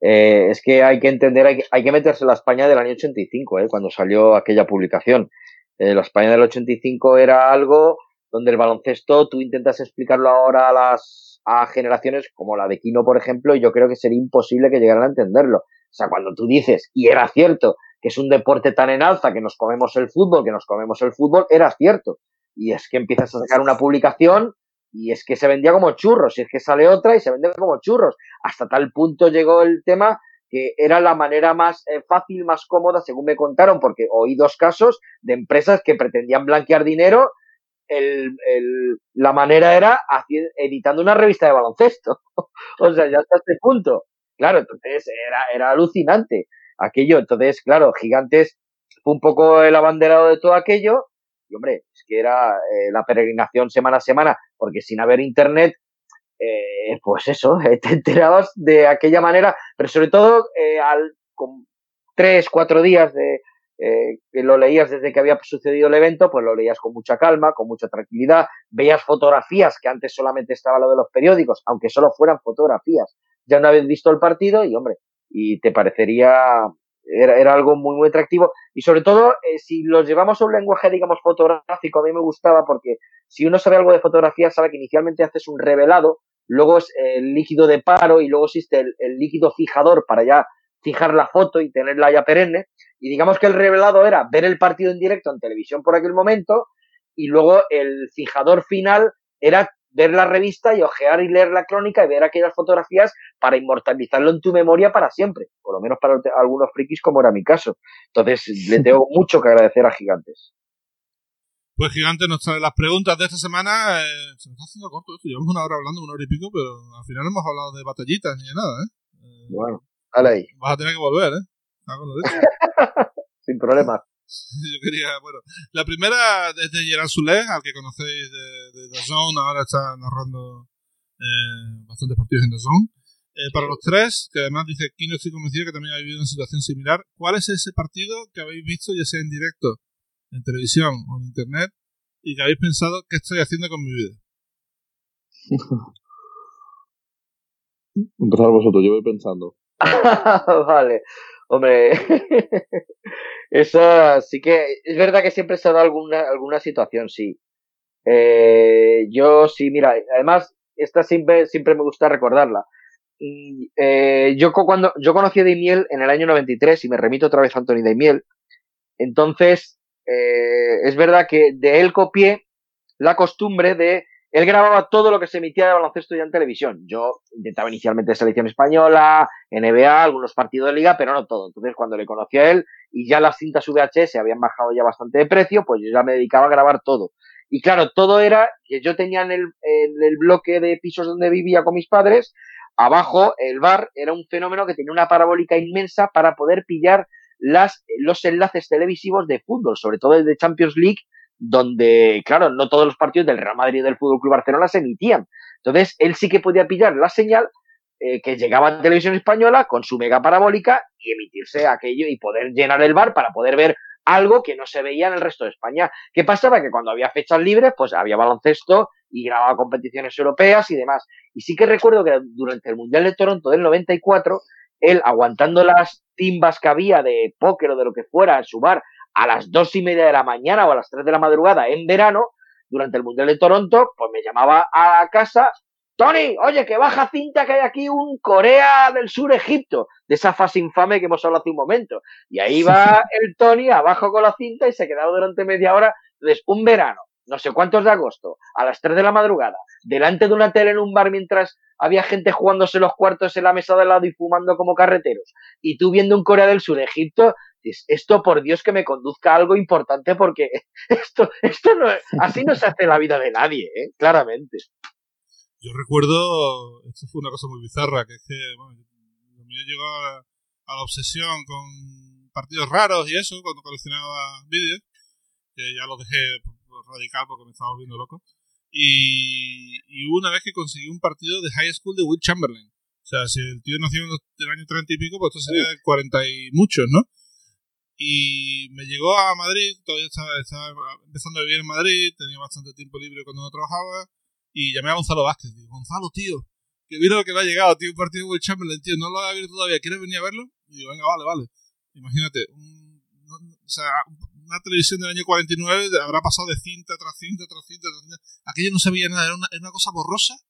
eh, es que hay que entender, hay que, hay que meterse en la España del año 85, eh, cuando salió aquella publicación. Eh, la España del 85 era algo donde el baloncesto tú intentas explicarlo ahora a las a generaciones como la de Kino, por ejemplo, y yo creo que sería imposible que llegaran a entenderlo. O sea, cuando tú dices, y era cierto, que es un deporte tan en alza, que nos comemos el fútbol, que nos comemos el fútbol, era cierto. Y es que empiezas a sacar una publicación y es que se vendía como churros, y es que sale otra y se vende como churros. Hasta tal punto llegó el tema que era la manera más eh, fácil, más cómoda, según me contaron, porque oí dos casos de empresas que pretendían blanquear dinero el, el, la manera era editando una revista de baloncesto. o sea, ya hasta este punto. Claro, entonces era, era alucinante aquello. Entonces, claro, Gigantes fue un poco el abanderado de todo aquello. Y hombre, es que era eh, la peregrinación semana a semana, porque sin haber internet, eh, pues eso, te enterabas de aquella manera, pero sobre todo eh, al, con tres, cuatro días de, eh, que lo leías desde que había sucedido el evento, pues lo leías con mucha calma, con mucha tranquilidad, veías fotografías que antes solamente estaba lo de los periódicos, aunque solo fueran fotografías, ya no habías visto el partido y hombre, y te parecería, era, era algo muy, muy atractivo y sobre todo eh, si los llevamos a un lenguaje, digamos, fotográfico, a mí me gustaba porque si uno sabe algo de fotografía, sabe que inicialmente haces un revelado, luego es el líquido de paro y luego existe el líquido fijador para ya fijar la foto y tenerla ya perenne. Y digamos que el revelado era ver el partido en directo en televisión por aquel momento y luego el fijador final era ver la revista y ojear y leer la crónica y ver aquellas fotografías para inmortalizarlo en tu memoria para siempre, por lo menos para algunos frikis como era mi caso. Entonces, le tengo mucho que agradecer a Gigantes. Pues Gigantes nos trae las preguntas de esta semana. Eh, se nos está haciendo corto esto, llevamos una hora hablando, una hora y pico, pero al final no hemos hablado de batallitas ni de nada, ¿eh? eh bueno, dale ahí. Vas a tener que volver, ¿eh? Sin problema. Yo quería, bueno, la primera es de Gerard Soler, al que conocéis de, de The Zone, ahora está narrando eh, bastantes partidos en The Zone. Eh, para los tres, que además dice aquí no estoy convencido que también habéis vivido una situación similar, ¿cuál es ese partido que habéis visto, ya sea en directo, en televisión o en internet, y que habéis pensado qué estoy haciendo con mi vida? Empezar vosotros, yo voy pensando. vale. Hombre, eso sí que es verdad que siempre se ha dado alguna, alguna situación, sí. Eh, yo sí, mira, además, esta siempre, siempre me gusta recordarla. Eh, yo cuando yo conocí a Daimiel en el año 93 y me remito otra vez a Anthony Daimiel. Entonces, eh, es verdad que de él copié la costumbre de él grababa todo lo que se emitía de baloncesto ya en televisión. Yo intentaba inicialmente selección española, NBA, algunos partidos de liga, pero no todo. Entonces, cuando le conocí a él y ya las cintas VHS habían bajado ya bastante de precio, pues yo ya me dedicaba a grabar todo. Y claro, todo era que yo tenía en el, bloque de pisos donde vivía con mis padres, abajo el bar era un fenómeno que tenía una parabólica inmensa para poder pillar los enlaces televisivos de fútbol, sobre todo el de Champions League donde, claro, no todos los partidos del Real Madrid y del Fútbol Club Barcelona se emitían. Entonces, él sí que podía pillar la señal eh, que llegaba a televisión española con su mega parabólica y emitirse aquello y poder llenar el bar para poder ver algo que no se veía en el resto de España. ¿Qué pasaba? Que cuando había fechas libres, pues había baloncesto y grababa competiciones europeas y demás. Y sí que recuerdo que durante el Mundial de Toronto del 94, él aguantando las timbas que había de póker o de lo que fuera en su bar a las dos y media de la mañana o a las tres de la madrugada en verano, durante el Mundial de Toronto, pues me llamaba a casa, Tony, oye, que baja cinta que hay aquí un Corea del Sur Egipto, de esa fase infame que hemos hablado hace un momento. Y ahí va el Tony abajo con la cinta y se quedaba durante media hora. Entonces, un verano, no sé cuántos de agosto, a las tres de la madrugada, delante de una tele en un bar mientras había gente jugándose los cuartos en la mesa de lado y fumando como carreteros, y tú viendo un Corea del Sur Egipto, esto por Dios que me conduzca a algo importante porque esto, esto no, así no se hace la vida de nadie, ¿eh? claramente. Yo recuerdo, esto fue una cosa muy bizarra, que es que, bueno, lo mío llegó a, la obsesión con partidos raros y eso, cuando coleccionaba vídeos, que ya lo dejé radical porque me estaba volviendo loco. Y, y hubo una vez que conseguí un partido de high school de Will Chamberlain. O sea, si el tío nació en el año 30 y pico, pues esto sería de 40 y muchos, ¿no? Y me llegó a Madrid, todavía estaba, empezando a vivir en Madrid, tenía bastante tiempo libre cuando no trabajaba, y llamé a Gonzalo Vázquez. Digo, Gonzalo, tío, que vino lo que le ha llegado, tío, un partido de Chamberlain, tío, no lo ha abierto todavía, ¿quieres venir a verlo? Y digo, venga, vale, vale. Imagínate, un, o sea, una televisión del año 49 habrá pasado de cinta tras cinta tras cinta tras cinta. Aquello no se veía nada, era una, era una cosa borrosa.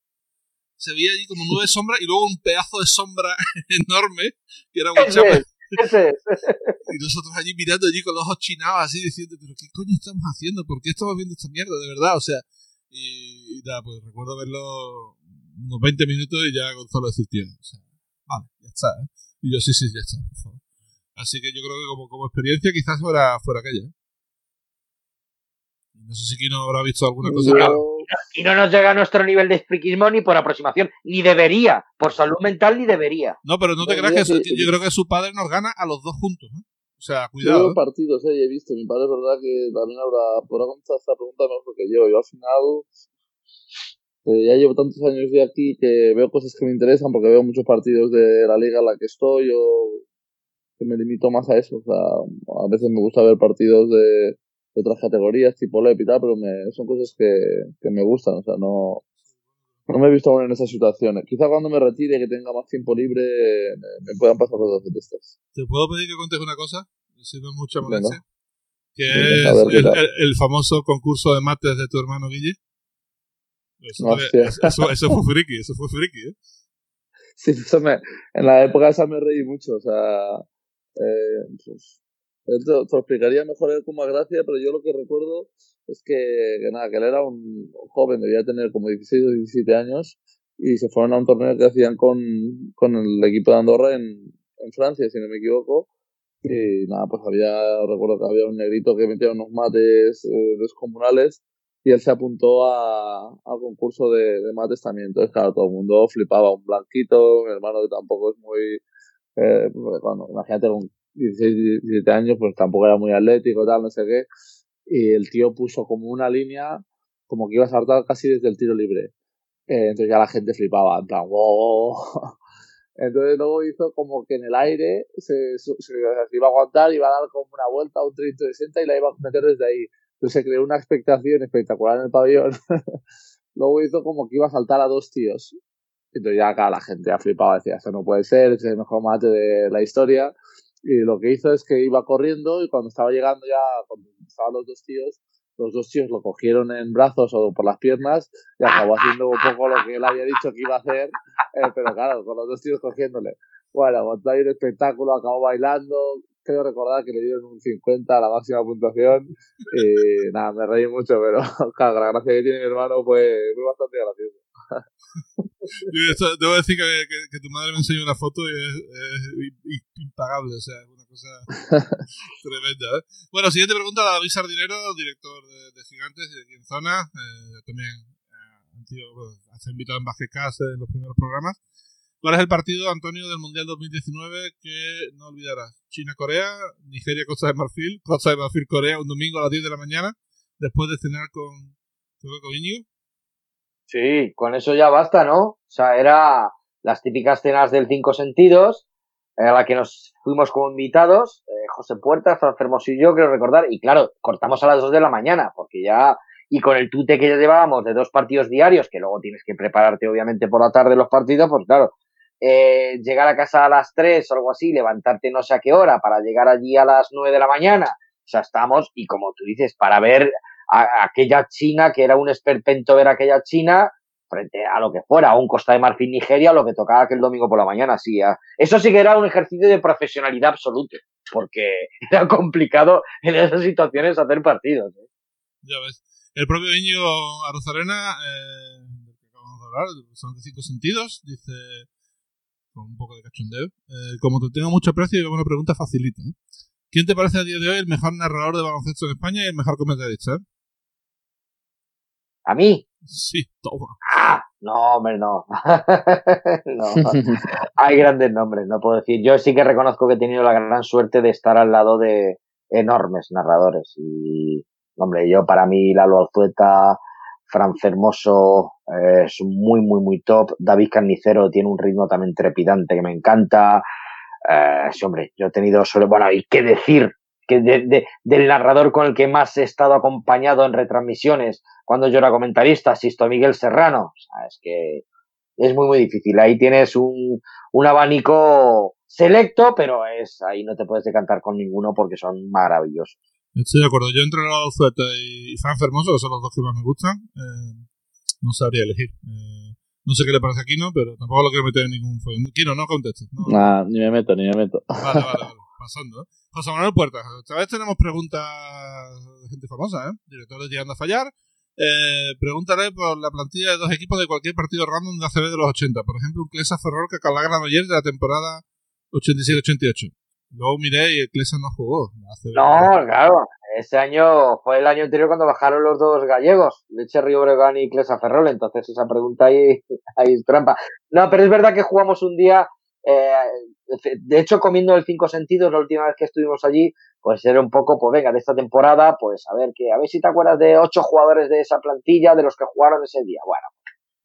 Se veía allí como nube de sombra y luego un pedazo de sombra enorme que era Chamberlain. Y nosotros allí mirando allí con los ojos chinados así diciendo, pero ¿qué coño estamos haciendo? ¿Por qué estamos viendo esta mierda? De verdad, o sea, y, nada, pues recuerdo verlo unos 20 minutos y ya Gonzalo decir, tío, o sea, vale, ya está, ¿eh? Y yo, sí, sí, ya está, por favor. Así que yo creo que como, como experiencia quizás fuera, fuera aquella. ¿eh? No sé si Kino habrá visto alguna cosa. Y no nos llega a nuestro nivel de friquismo ni por aproximación, ni debería, por salud mental ni debería. No, pero no te creas que yo creo que su padre nos gana a los dos juntos. ¿eh? O sea, cuidado. Yo ¿eh? partidos, eh, he visto. Mi padre es verdad que también habrá, podrá contestar esta pregunta mejor que yo. Yo al final eh, ya llevo tantos años de aquí que veo cosas que me interesan porque veo muchos partidos de la liga en la que estoy o que me limito más a eso. O sea, a veces me gusta ver partidos de de otras categorías, tipo LEP y tal, pero me, son cosas que, que me gustan, o sea, no, no me he visto aún en esas situaciones. Quizá cuando me retire, que tenga más tiempo libre, me, puedan pasar cosas de estas. ¿Te puedo pedir que contes una cosa? Si no es mucha molestia. Que es el, famoso concurso de mates de tu hermano Guille. Eso, eso, fue friki, eso fue friki, ¿eh? Sí, eso me, en la época esa me reí mucho, o sea, eh, pues, Te, explicaría mejor él con más gracia, pero yo lo que recuerdo es que, que nada, que él era un joven, debía tener como 16 o 17 años, y se fueron a un torneo que hacían con, con el equipo de Andorra en, en Francia, si no me equivoco, y nada, pues había, recuerdo que había un negrito que metía unos mates eh, descomunales y él se apuntó a, al concurso de, de, mates también. Entonces, claro, todo el mundo flipaba. Un blanquito, mi hermano que tampoco es muy. Eh, bueno, imagínate con 16, 17 años, pues tampoco era muy atlético, tal, no sé qué. Y el tío puso como una línea, como que iba a saltar casi desde el tiro libre. Eh, entonces ya la gente flipaba, en plan, wow. Entonces luego hizo como que en el aire se, se, se, iba a aguantar, iba a dar como una vuelta, un 360 y la iba a meter desde ahí. Entonces se creó una expectación espectacular en el pabellón. luego hizo como que iba a saltar a dos tíos. Entonces ya acá la gente ha flipado, decía, esto no puede ser, es el mejor mate de la historia. Y lo que hizo es que iba corriendo y cuando estaba llegando ya, cuando estaban los dos tíos, los dos tíos lo cogieron en brazos o por las piernas y acabó haciendo un poco lo que él había dicho que iba a hacer, eh, pero claro, con los dos tíos cogiéndole. Bueno, montó ahí un espectáculo, acabó bailando, creo recordar que le dieron un 50 a la máxima puntuación y nada, me reí mucho, pero claro, la gracia que tiene mi hermano fue, fue bastante gracioso. Debo decir que, que, que, tu madre me enseñó una foto y es, es impagable, o sea, es una cosa tremenda. ¿eh? Bueno, siguiente pregunta, David Sardinero, director de, de Gigantes de aquí en Zona, eh, también eh, pues, has invitado en Basketcast en los primeros programas. ¿Cuál es el partido, Antonio, del Mundial 2019 que no olvidarás? China-Corea, Nigeria-Costa de Marfil, Costa de Marfil-Corea, un domingo a las 10 de la mañana, después de cenar con, con Íñigo. Sí, con eso ya basta, ¿no? O sea, era las típicas cenas del cinco sentidos, a la que nos fuimos como invitados, eh, José Puerta, Fran Fermoso y yo, quiero recordar, y claro, cortamos a las dos de la mañana, porque ya, y con el tute que ya llevábamos de dos partidos diarios, que luego tienes que prepararte obviamente por la tarde los partidos, pues claro, eh, llegar a casa a las tres o algo así, levantarte no sé a qué hora para llegar allí a las nueve de la mañana, o sea, estamos, y como tú dices, para ver a, aquella China, que era un esperpento ver aquella China, frente a lo que fuera, a un Costa de Marfil Nigeria, lo que tocaba aquel domingo por la mañana, sí. Eso sí que era un ejercicio de profesionalidad absoluto, porque era complicado en esas situaciones hacer partidos. ¿eh? Ya ves. El propio Íñigo Arozarena, eh, que acabamos de hablar, son de cinco sentidos, dice con un poco de cachondeo. Eh, como te tengo mucho aprecio, y una pregunta facilita. ¿eh? ¿Quién te parece a día de hoy el mejor narrador de baloncesto en España y el mejor comentarista? ¿A mí? Sí, toma. Ah, no, hombre, no. no. Hay grandes nombres, no puedo decir. Yo sí que reconozco que he tenido la gran suerte de estar al lado de enormes narradores. Y, hombre, yo para mí Lalo Alzueta, Fran Fermoso eh, es muy, muy, muy top. David Carnicero tiene un ritmo también trepidante que me encanta. Eh, sí, hombre, yo he tenido solo, bueno, hay que decir que de, de, del narrador con el que más he estado acompañado en retransmisiones cuando yo era comentarista, asisto a Miguel Serrano. O sea, es que es muy, muy difícil. Ahí tienes un, un abanico selecto, pero es ahí no te puedes decantar con ninguno porque son maravillosos. Estoy de acuerdo. Yo entre la Zueta y Fran Fermoso, que son los dos que más me gustan, eh, no sabría elegir. Eh, no sé qué le parece a Kino, pero tampoco lo quiero meter en ningún follón. Kino, no contestes. No, nah, ni me meto, ni me meto. Vale, vale, vale. Pasando, ¿eh? José Manuel Puertas. Esta vez tenemos preguntas de gente famosa, ¿eh? Directores llegando a fallar. Eh, pregúntale por la plantilla de dos equipos de cualquier partido random de ACB de los 80. Por ejemplo, un Clesa Ferrol que Calagra ayer de la temporada 87-88. Luego miré y el Clesa no jugó. No, claro. Ese año fue el año anterior cuando bajaron los dos gallegos, Leche Río Bregan y Clesa Ferrol. Entonces esa pregunta ahí, ahí es trampa. No, pero es verdad que jugamos un día eh, de hecho, comiendo el cinco sentidos, la última vez que estuvimos allí, pues era un poco, pues venga, de esta temporada, pues a ver que, a ver si te acuerdas de ocho jugadores de esa plantilla, de los que jugaron ese día. Bueno,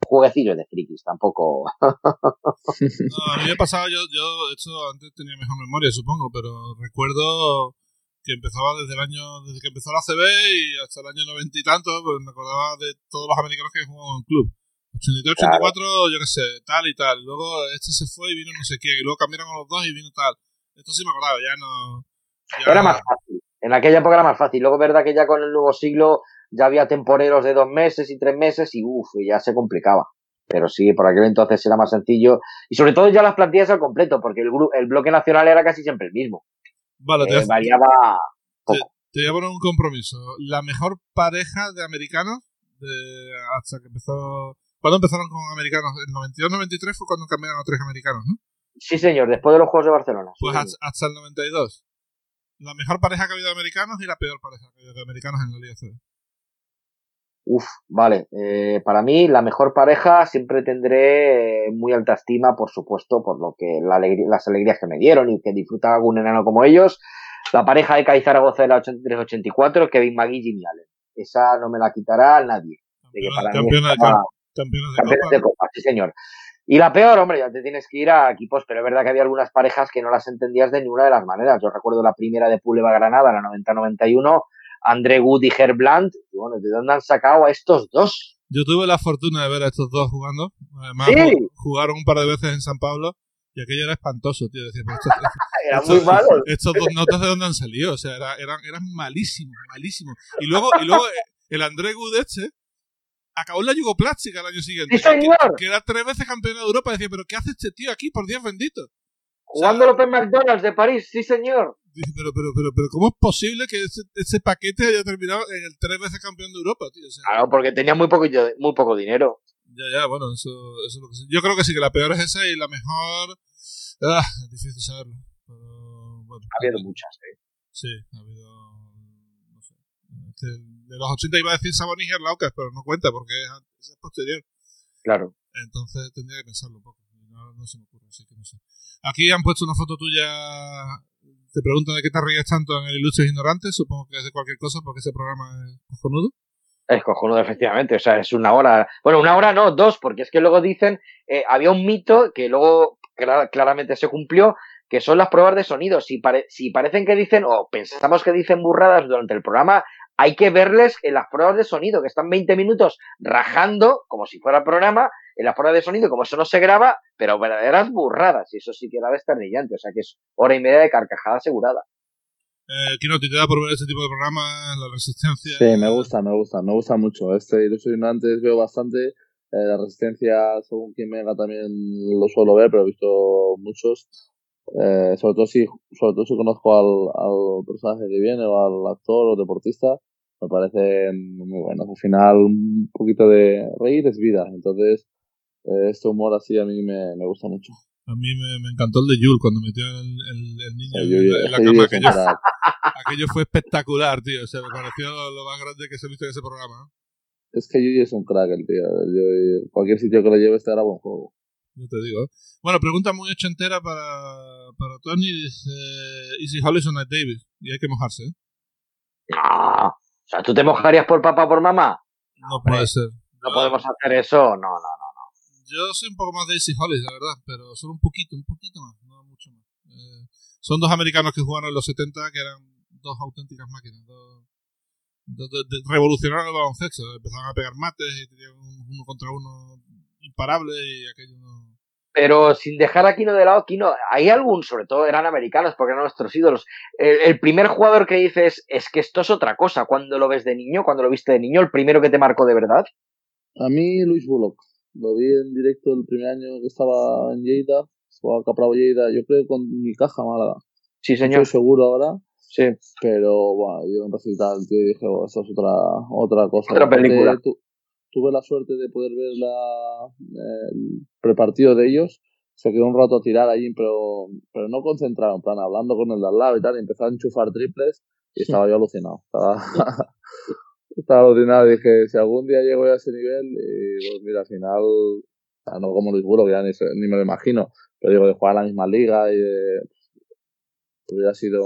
jueguecillos de frikis, tampoco. no, a mí me pasaba, yo, yo, de hecho, antes tenía mejor memoria, supongo, pero recuerdo que empezaba desde el año, desde que empezó la CB y hasta el año noventa y tanto, pues me acordaba de todos los americanos que jugaban en club. 83, 84, claro. yo qué sé, tal y tal. Luego este se fue y vino no sé quién. Y luego cambiaron a los dos y vino tal. Esto sí me acordaba, ya no. Ya... Era más fácil. En aquella época era más fácil. Luego, verdad que ya con el nuevo siglo ya había temporeros de dos meses y tres meses y uff, ya se complicaba. Pero sí, por aquel entonces era más sencillo. Y sobre todo ya las plantillas al completo, porque el, el bloque nacional era casi siempre el mismo. Vale, te, Eh, variaba poco. te voy a poner un compromiso. La mejor pareja de americanos de, hasta que empezó. ¿Cuándo empezaron con americanos? El 92-93 fue cuando cambiaron a tres americanos, ¿no? Sí, señor, después de los Juegos de Barcelona. sí, Pues señor. hasta, hasta el 92. La mejor pareja que ha habido de americanos y la peor pareja que ha habido de americanos en la Liga CB. Uf, vale. Eh, para mí, la mejor pareja siempre tendré eh, muy alta estima, por supuesto, por lo que la alegría- las alegrías que me dieron y que disfrutaba algún enano como ellos. La pareja de Cádiz Zaragoza de la 83-84, Kevin Magui y Jimmy Allen. Esa no me la quitará nadie. De que para mí estaba- campeones de campeones Copa. de Copa, sí señor. Y la peor, hombre, ya te tienes que ir a equipos, pero es verdad que había algunas parejas que no las entendías de ninguna de las maneras. Yo recuerdo la primera de Puleva Granada, la 90-91, André Good y Herb Blandt. Y bueno, ¿de dónde han sacado a estos dos? Yo tuve la fortuna de ver a estos dos jugando. Además, Sí. ju- jugaron un par de veces en San Pablo y aquello era espantoso, tío. Decía, estos, Eran estos- muy malos. estos dos notas de dónde han salido. O sea, era- eran, eran malísimos, malísimos. Y luego, y luego eh, el André Good este acabó en la Yugoplástica el año siguiente. ¡Sí, señor! Que, que era tres veces campeón de Europa. Decía, pero ¿qué hace este tío aquí? Por Dios bendito. Jugando López McDonald's de París, sí señor. Dice, pero, pero, pero, pero, ¿cómo es posible que ese, ese paquete haya terminado en el tres veces campeón de Europa, tío? O sea, Claro, porque tenía muy poco, muy poco dinero. Ya, ya, bueno, eso, eso es lo que sí. Yo creo que sí, que la peor es esa y la mejor. Ah, es difícil saberlo. Pero bueno. Ha habido muchas, ¿eh? Sí, ha habido. No sé. Es que de los 80 iba a decir Sabonis y Arlaucas, pero no cuenta porque es, es posterior. Claro. Entonces tendría que pensarlo un poco. No, no se me ocurre, así que no sé. Aquí han puesto una foto tuya. Te preguntan de qué te ríes tanto en el Ilustres Ignorantes. Supongo que es de cualquier cosa porque ese programa es cojonudo. Es cojonudo, efectivamente. O sea, es una hora. Bueno, una hora no, dos, porque es que luego dicen. eh, había un mito que luego clara- claramente se cumplió, que son las pruebas de sonido. Si, pare- si parecen que dicen, o pensamos que dicen burradas durante el programa, hay que verles en las pruebas de sonido, que están 20 minutos rajando, como si fuera programa, en las pruebas de sonido, como eso no se graba, pero verdaderas burradas. Y eso sí que era desternillante. O sea, que es hora y media de carcajada asegurada. Eh, Kino, ¿te da por ver este tipo de programas? La resistencia. Sí, me gusta, me gusta, me gusta mucho. Este Ilusión antes veo bastante. Eh, la resistencia, según quien me haga, también lo suelo ver, pero he visto muchos. Eh, sobre todo si, sobre todo si conozco al, al personaje que viene o al actor o deportista, me parecen muy buenos. Al final, un poquito de reír es vida. Entonces, eh, este humor así a mí me, me gusta mucho. A mí me, me encantó el de Yul cuando metió el, el, el niño El en, la- en la cama. Aquello, aquello fue espectacular, tío. O sea, me pareció lo, lo más grande que se ha visto en ese programa. ¿eh? Es que Yuji es un crack, el tío. Cualquier sitio que lo lleve graba un juego. Yo te digo. ¿eh? Bueno, pregunta muy ochentera para, para Tony. Dice: Easy Hollis o Night Davis. Y hay que mojarse, ¿eh? No. O sea, ¿tú te mojarías por papá por mamá? No puede ser. No Yo- podemos hacer eso. No, no, no. Yo soy un poco más de Easy Hollis, la verdad, pero solo un poquito, un poquito más, no mucho más. Eh, son dos americanos que jugaron en los 70 que eran dos auténticas máquinas, dos, dos- revolucionaron el baloncesto, empezaron a pegar mates y tenían un uno contra uno imparable y aquello no... Pero sin dejar a Kino de lado, Kino, hay algún, sobre todo eran americanos porque eran nuestros ídolos. El, el primer jugador que dices es que esto es otra cosa. Cuando lo ves de niño, cuando lo viste de niño, el primero que te marcó de verdad. A mí, Luis Bullock. Lo vi en directo el primer año que estaba en Lleida. Jugaba Capravo Lleida, yo creo que con mi caja Málaga. Sí, señor. estoy seguro ahora, Sí. pero bueno, yo en recital, tío, y dije, "Oh, esto es otra, otra cosa. Otra película. tu- tuve la suerte de poder ver la, el prepartido de ellos. Se quedó un rato a tirar allí, pero, pero no concentrado, en plan, hablando con el de al lado y tal, y empezó a enchufar triples y estaba yo alucinado. Estaba, estaba alucinado. Dije, si algún día llego a ese nivel, y pues mira, al final, no como Luis Bullock, ya ni, ni me lo imagino, pero digo, de jugar a la misma liga y de, hubiera sido,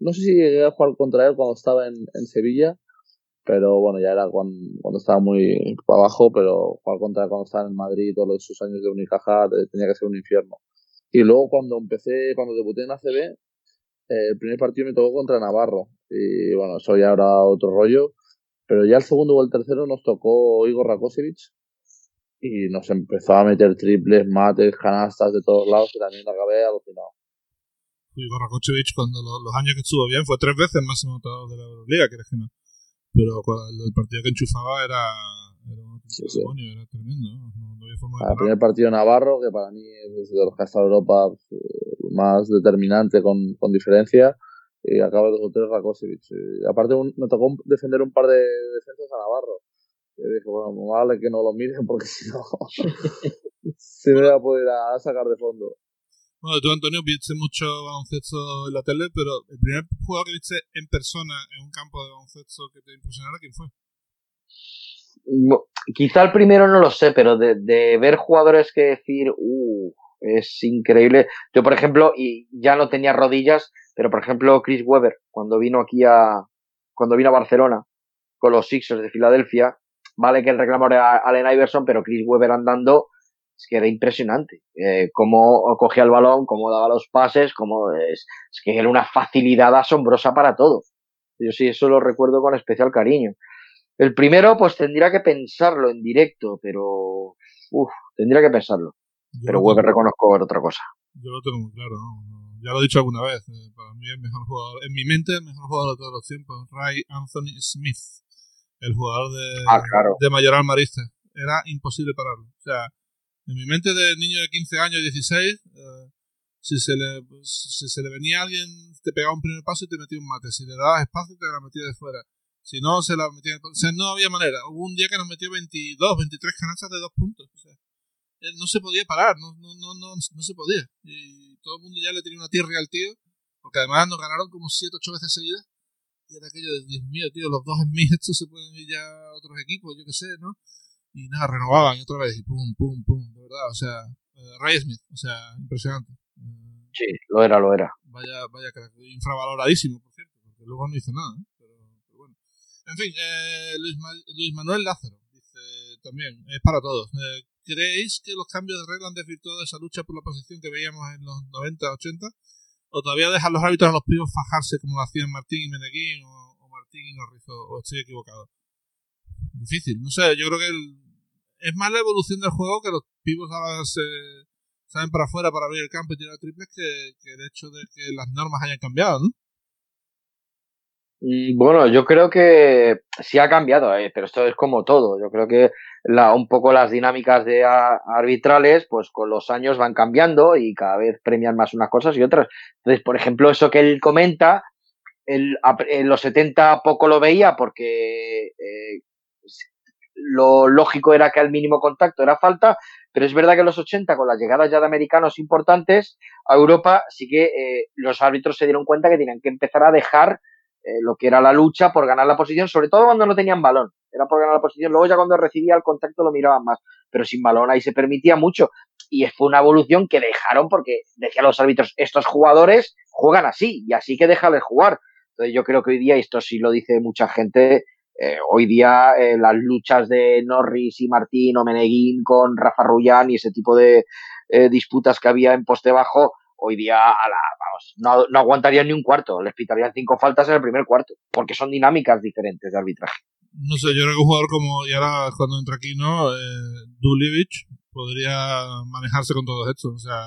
no sé si llegué a jugar contra él cuando estaba en, en Sevilla, pero bueno, ya era cuando, estaba muy para abajo, pero jugar contra cuando estaba en Madrid todos sus años de Unicaja tenía que ser un infierno. Y luego cuando empecé, cuando debuté en ACB, eh, el primer partido me tocó contra Navarro. Y bueno, eso ya era otro rollo. Pero ya el segundo o el tercero nos tocó Igor Rakosevich. Y nos empezó a meter triples, mates, canastas de todos lados. Y también acabé alucinado. Igor Rakocevic, cuando lo- los años que estuvo bien, fue tres veces máximo anotador de la Euroliga, que que no. Pero cuando el partido que enchufaba era, era un demonio, era tremendo. ¿no? No, había forma de El primer partido Navarro, que para mí es de los que ha estado Europa pues, más determinante con, con diferencia, y acaba de dos Rakosevic. Y aparte, un, me tocó defender un par de defensas a Navarro. Y dije, bueno, vale que no lo miren porque si no, se me va a poder a sacar de fondo. Bueno, tú, Antonio, viste mucho baloncesto en la tele, pero el primer jugador que viste en persona en un campo de baloncesto que te impresionara, ¿quién fue? Quizá el primero no lo sé, pero de, ver jugadores que decir, uh, es increíble. Yo, por ejemplo, y ya no tenía rodillas, pero por ejemplo, Chris Webber, cuando vino aquí a, cuando vino a Barcelona con los Sixers de Filadelfia, vale que el reclamo era Allen Iverson, pero Chris Webber andando, es que era impresionante. Eh, cómo cogía el balón, cómo daba los pases, cómo es, es que era una facilidad asombrosa para todo. Yo sí, eso lo recuerdo con especial cariño. El primero, pues tendría que pensarlo en directo, pero. Uff, tendría que pensarlo. Yo pero tengo- reconozco era otra cosa. Yo lo tengo muy claro, ¿no? Ya lo he dicho alguna vez. eh, para mí el mejor jugador, en mi mente, el mejor jugador de todos los tiempos, Ray Anthony Smith, el jugador de, Ah, claro. de Mayoral Marista. Era imposible pararlo. O sea, en mi mente de niño de 15 años, 16, eh, si, se le, si se le venía alguien, te pegaba un primer paso y te metía un mate. Si le dabas espacio, te la metía de fuera. Si no, se la metía. O sea, no había manera. Hubo un día que nos metió 22, 23 canastas de dos puntos. O sea, él no se podía parar, no, no, no, no, no se podía. Y todo el mundo ya le tenía una tierra al tío, porque además nos ganaron como 7, 8 veces seguidas. Y era aquello de, Dios mío, tío, los dos en mí, estos se pueden ir ya a otros equipos, yo qué sé, ¿no? Y nada, renovaban y otra vez, y pum, pum, pum, de verdad, o sea, eh, Ray Smith, o sea, impresionante. Eh, Sí, lo era, lo era. Vaya, vaya crack. Infravaloradísimo, por cierto, porque luego no hizo nada, ¿eh? pero, pero bueno. En fin, eh, Luis, Ma- Luis Manuel Lázaro dice también, es para todos. Eh, ¿Creéis que los cambios de regla han desvirtuado esa lucha por la posición que veíamos en los 90, 80? ¿O todavía dejan los árbitros a los pibos fajarse como lo hacían Martín y Meneguín o, o Martín y Norris? O, o estoy equivocado? Difícil, no sé, yo creo que el- es más la evolución del juego que los pibos ahora se salen para afuera para abrir el campo y tirar triples que, el hecho de que las normas hayan cambiado, ¿no? Mm, Bueno, yo creo que sí ha cambiado, eh, pero esto es como todo. Yo creo que la, un poco las dinámicas de arbitrales, pues con los años van cambiando y cada vez premian más unas cosas y otras. Entonces, por ejemplo, eso que él comenta, él, en los 70 poco lo veía porque eh, lo lógico era que al mínimo contacto era falta, pero es verdad que en los 80, con las llegadas ya de americanos importantes a Europa, sí que eh, los árbitros se dieron cuenta que tenían que empezar a dejar eh, lo que era la lucha por ganar la posición, sobre todo cuando no tenían balón. Era por ganar la posición. Luego ya cuando recibía el contacto lo miraban más. Pero sin balón ahí se permitía mucho. Y fue una evolución que dejaron porque decían los árbitros, estos jugadores juegan así y así que déjales jugar. Entonces yo creo que hoy día, y esto sí lo dice mucha gente, eh, hoy día eh, las luchas de Norris y Martín o Meneguín con Rafa Rullán y ese tipo de eh, disputas que había en poste bajo, hoy día a la, vamos, no, no aguantarían ni un cuarto, les pitarían cinco faltas en el primer cuarto, porque son dinámicas diferentes de arbitraje. No sé, yo creo que un jugador como, y ahora cuando entra aquí, ¿no? Duljevic podría manejarse con todo esto. O sea,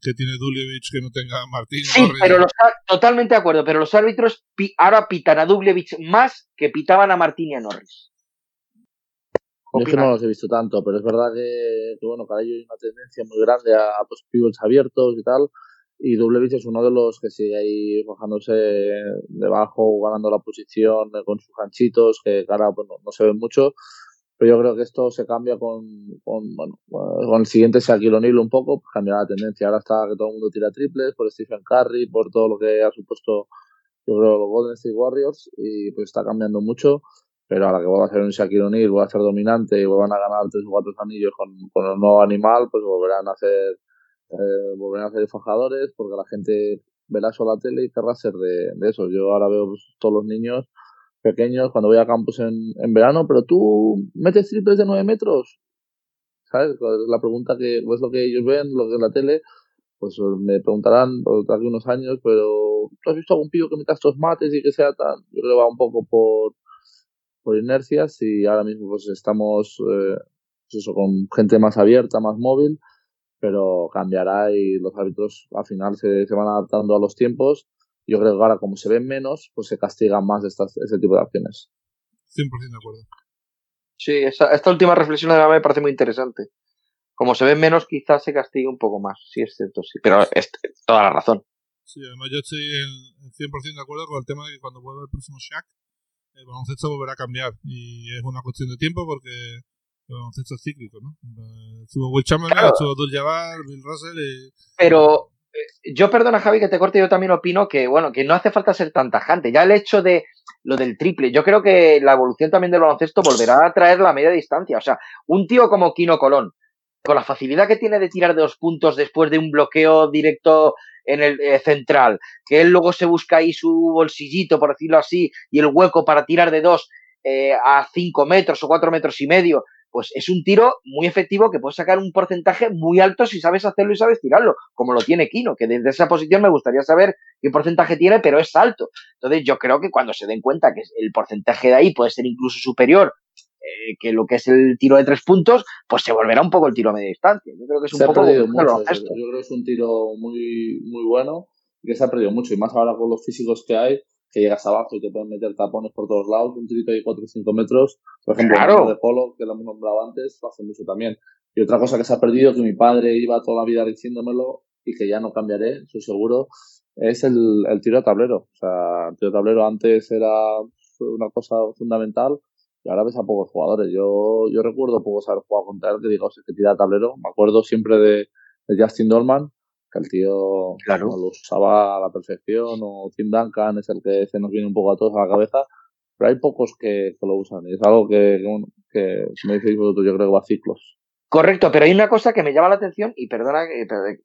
que tiene Duljevic que no tenga Martín. Sí, Norris? pero los, totalmente de acuerdo, pero los árbitros pi- ahora pitan a Dublevich más que pitaban a Martín y a Norris. Yo es que no los he visto tanto, pero es verdad que, que bueno, cada hay una tendencia muy grande a, a pues, pivots abiertos y tal. Y Dublevich es uno de los que sigue ahí bajándose debajo, ganando la posición eh, con sus ganchitos, que ahora pues, no, no se ven mucho. Pero yo creo que esto se cambia con, con bueno, eh, con el siguiente Shaquille O'Neal un poco, pues cambiará la tendencia. Ahora está que todo el mundo tira triples por Stephen Curry, por todo lo que ha supuesto, yo creo, los Golden State Warriors, y pues está cambiando mucho pero a la que vuelva a ser un Shaquille O'Neal, vuelva a ser dominante y vuelvan a ganar tres o cuatro anillos con, con el nuevo animal, pues volverán a ser eh, volverán a ser fajadores porque la gente verá a la tele y querrá ser de, de eso. Yo ahora veo pues, todos los niños pequeños cuando voy a campus en, en verano, pero tú metes triples de nueve metros, ¿sabes? La pregunta que es lo que ellos ven, lo que es la tele, pues me preguntarán de unos años, pero ¿tú has visto algún pibe que meta estos mates y que sea tan? Yo creo que va un poco por por inercias y ahora mismo pues estamos eh, pues eso, con gente más abierta, más móvil, pero cambiará y los árbitros al final se, se van adaptando a los tiempos. Yo creo que ahora como se ven menos, pues se castigan más estas, este tipo de acciones. 100% de acuerdo. Sí, esta última reflexión de me parece muy interesante. Como se ve menos, quizás se castigue un poco más. Sí, es cierto, sí. Pero es toda la razón. Sí, además yo estoy en 100% de acuerdo con el tema de que cuando vuelva el próximo Shaq, el baloncesto volverá a cambiar. Y es una cuestión de tiempo porque el baloncesto es cíclico, ¿no? Estuvo Will Chamberlain, estuvo Dul Jabbar, Bill Russell y... Pero eh, yo perdona Javi que te corte, yo también opino que bueno, que no hace falta ser tan tajante. Ya el hecho de lo del triple, yo creo que la evolución también del baloncesto volverá a traer la media distancia. O sea, un tío como Kino Colón, con la facilidad que tiene de tirar de dos puntos después de un bloqueo directo en el eh, central, que él luego se busca ahí su bolsillito, por decirlo así, y el hueco para tirar de dos eh, a cinco metros o cuatro metros y medio, pues es un tiro muy efectivo que puede sacar un porcentaje muy alto si sabes hacerlo y sabes tirarlo, como lo tiene Kino, que desde esa posición me gustaría saber qué porcentaje tiene, pero es alto. Entonces yo creo que cuando se den cuenta que el porcentaje de ahí puede ser incluso superior eh, que lo que es el tiro de tres puntos, pues se volverá un poco el tiro a media distancia. Yo creo que es un se poco. Mucho, yo creo que es un tiro muy, muy bueno y que se ha perdido mucho. Y más ahora con los físicos que hay, que llegas abajo y te pueden meter tapones por todos lados, un tirito de 4 o 5 metros. Por ejemplo, el de polo, que lo hemos nombrado antes, lo hace mucho también. Y otra cosa que se ha perdido, que mi padre iba toda la vida diciéndomelo y que ya no cambiaré, estoy seguro, es el, el tiro de tablero. O sea, el tiro de tablero antes era una cosa fundamental y ahora ves a pocos jugadores. Yo, yo recuerdo pocos haber jugado contra él que digo, que tira tablero. Me acuerdo siempre de, de Justin Dolman, que el tío claro. lo usaba a la perfección, o Tim Duncan es el que se nos viene un poco a todos a la cabeza, pero hay pocos que, que lo usan. Y es algo que, que, que me decís vosotros, yo creo que va a ciclos. Correcto, pero hay una cosa que me llama la atención, y perdona,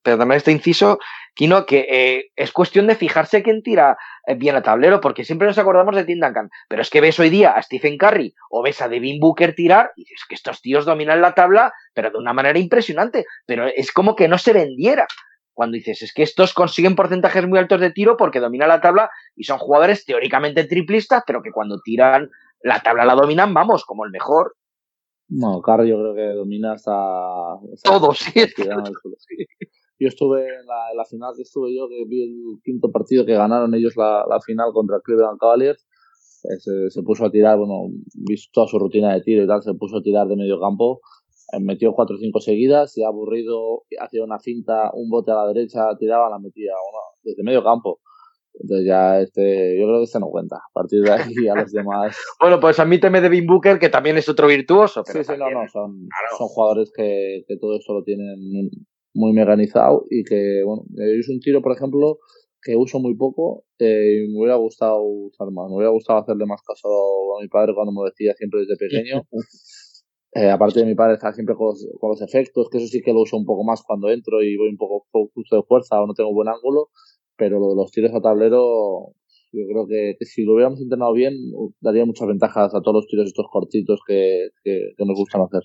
perdona este inciso, Kino, que eh, es cuestión de fijarse quién tira eh, bien a tablero, porque siempre nos acordamos de Tim Duncan, pero es que ves hoy día a Stephen Curry o ves a Devin Booker tirar, y dices que estos tíos dominan la tabla, pero de una manera impresionante, pero es como que no se vendiera. Cuando dices, es que estos consiguen porcentajes muy altos de tiro porque dominan la tabla y son jugadores teóricamente triplistas, pero que cuando tiran la tabla la dominan, vamos, como el mejor. No, Carr yo creo que domina hasta... hasta Todo, sí. Yo estuve en la, en la, final que estuve yo, que vi el quinto partido que ganaron ellos la, la final contra Cleveland Cavaliers. Eh, se, se, puso a tirar, bueno, visto toda su rutina de tiro y tal, se puso a tirar de medio campo. Eh, metió cuatro o cinco seguidas, y aburrido, hacía una cinta, un bote a la derecha, tiraba, la metía una, desde medio campo. Entonces ya este, yo creo que este no cuenta. A partir de ahí a los demás. bueno, pues admíteme de Devin Booker, que también es otro virtuoso. Pero sí, sí, no, no, son, claro. son jugadores que, que todo esto lo tienen muy mecanizado y que, bueno, es un tiro, por ejemplo, que uso muy poco eh, y me hubiera gustado usar más. Me hubiera gustado hacerle más caso a mi padre cuando me decía siempre desde pequeño. Eh, aparte de mi padre estar siempre con los, con los, efectos, que eso sí que lo uso un poco más cuando entro y voy un poco justo de fuerza o no tengo buen ángulo, pero lo de los tiros a tablero, yo creo que, que si lo hubiéramos entrenado bien, daría muchas ventajas a todos los tiros estos cortitos que, que, que nos gustan hacer.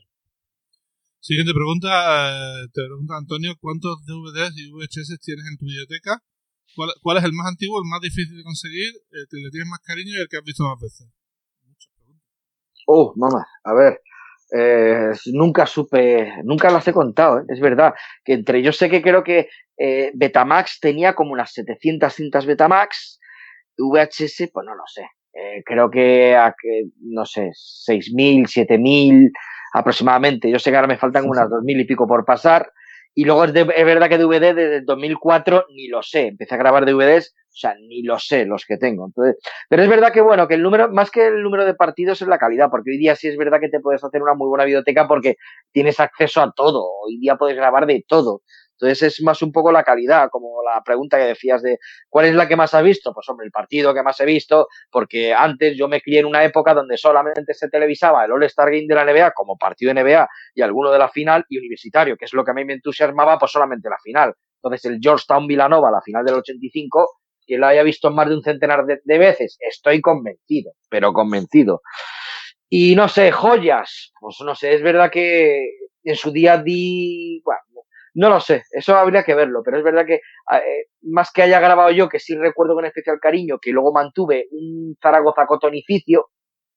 Siguiente pregunta, te pregunta Antonio, ¿cuántos DVDs y VHS tienes en tu biblioteca? ¿Cuál, ¿Cuál, es el más antiguo, el más difícil de conseguir, el que le tienes más cariño y el que has visto más veces? Muchas preguntas. Oh, mamá, a ver, eh, nunca supe, nunca las he contado, ¿eh? es verdad, que entre yo sé que creo que eh, Betamax tenía como unas 700 cintas Betamax, VHS, pues no lo sé, eh, creo que, a, que, no sé, 6.000, 7.000 aproximadamente, yo sé que ahora me faltan unas 2.000 y pico por pasar, y luego es, de, es, verdad que DVD desde el 2004 ni lo sé. Empecé a grabar DVDs, o sea, ni lo sé los que tengo. Entonces, pero es verdad que bueno, que el número, más que el número de partidos es la calidad, porque hoy día sí es verdad que te puedes hacer una muy buena biblioteca porque tienes acceso a todo. Hoy día puedes grabar de todo. Entonces es más un poco la calidad, como la pregunta que decías de ¿cuál es la que más has visto? Pues hombre, el partido que más he visto, porque antes yo me crié en una época donde solamente se televisaba el All-Star Game de la NBA como partido de NBA y alguno de la final y universitario, que es lo que a mí me entusiasmaba, pues solamente la final. Entonces el Georgetown Villanova, la final del 85, que lo haya visto más de un centenar de, de veces, estoy convencido, pero convencido. Y no sé, joyas, pues no sé, es verdad que en su día di, bueno, no lo sé, eso habría que verlo, pero es verdad que eh, más que haya grabado yo, que sí recuerdo con especial cariño, que luego mantuve un Zaragoza cotonificio,